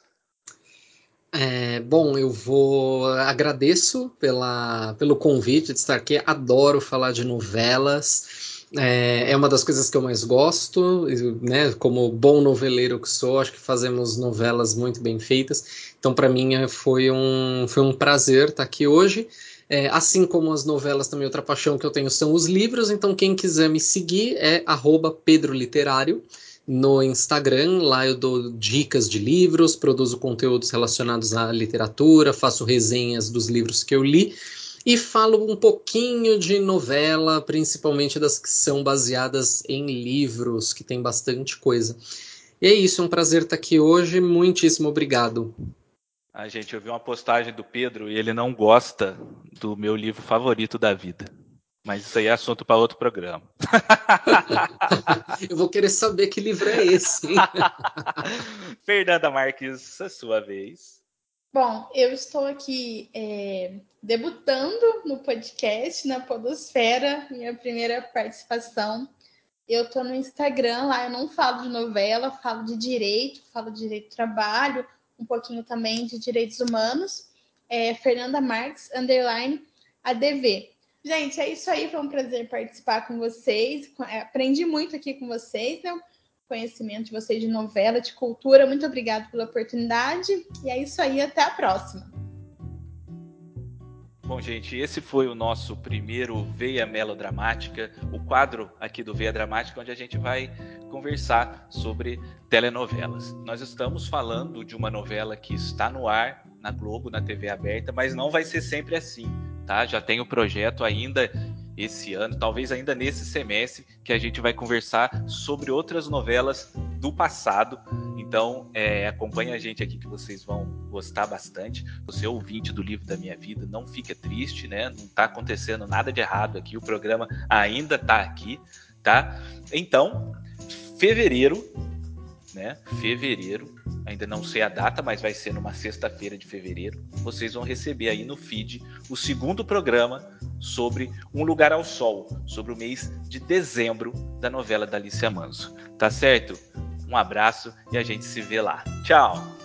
É, bom, eu vou agradeço pela, pelo convite de estar aqui. Adoro falar de novelas. É, é uma das coisas que eu mais gosto, né? Como bom noveleiro que sou, acho que fazemos novelas muito bem feitas. Então, para mim, é, foi um, foi um prazer estar aqui hoje. É, assim como as novelas, também outra paixão que eu tenho são os livros. Então, quem quiser me seguir é Pedro Literário no Instagram. Lá eu dou dicas de livros, produzo conteúdos relacionados à literatura, faço resenhas dos livros que eu li e falo um pouquinho de novela, principalmente das que são baseadas em livros, que tem bastante coisa. E é isso, é um prazer estar aqui hoje. Muitíssimo obrigado. A gente, eu vi uma postagem do Pedro e ele não gosta do meu livro favorito da vida. Mas isso aí é assunto para outro programa. Eu vou querer saber que livro é esse. Fernanda Marques, a sua vez. Bom, eu estou aqui é, debutando no podcast, na Podosfera, minha primeira participação. Eu estou no Instagram, lá eu não falo de novela, falo de direito, falo de direito do trabalho, um pouquinho também de direitos humanos. É, Fernanda Marques, underline, ADV. Gente, é isso aí. Foi um prazer participar com vocês. É, aprendi muito aqui com vocês, né? Conhecimento de vocês de novela, de cultura. Muito obrigada pela oportunidade. E é isso aí. Até a próxima. Bom, gente, esse foi o nosso primeiro Veia Melodramática, o quadro aqui do Veia Dramática, onde a gente vai conversar sobre telenovelas. Nós estamos falando de uma novela que está no ar na Globo, na TV aberta, mas não vai ser sempre assim tá? Já tem o projeto ainda esse ano, talvez ainda nesse semestre, que a gente vai conversar sobre outras novelas do passado. Então, é, acompanhe a gente aqui que vocês vão gostar bastante. Você é ouvinte do livro da minha vida, não fica triste, né? Não está acontecendo nada de errado aqui. O programa ainda está aqui, tá? Então, fevereiro, né? Fevereiro ainda não sei a data, mas vai ser numa sexta-feira de fevereiro. Vocês vão receber aí no feed o segundo programa sobre Um Lugar ao Sol, sobre o mês de dezembro da novela da Alicia Manso. Tá certo? Um abraço e a gente se vê lá. Tchau!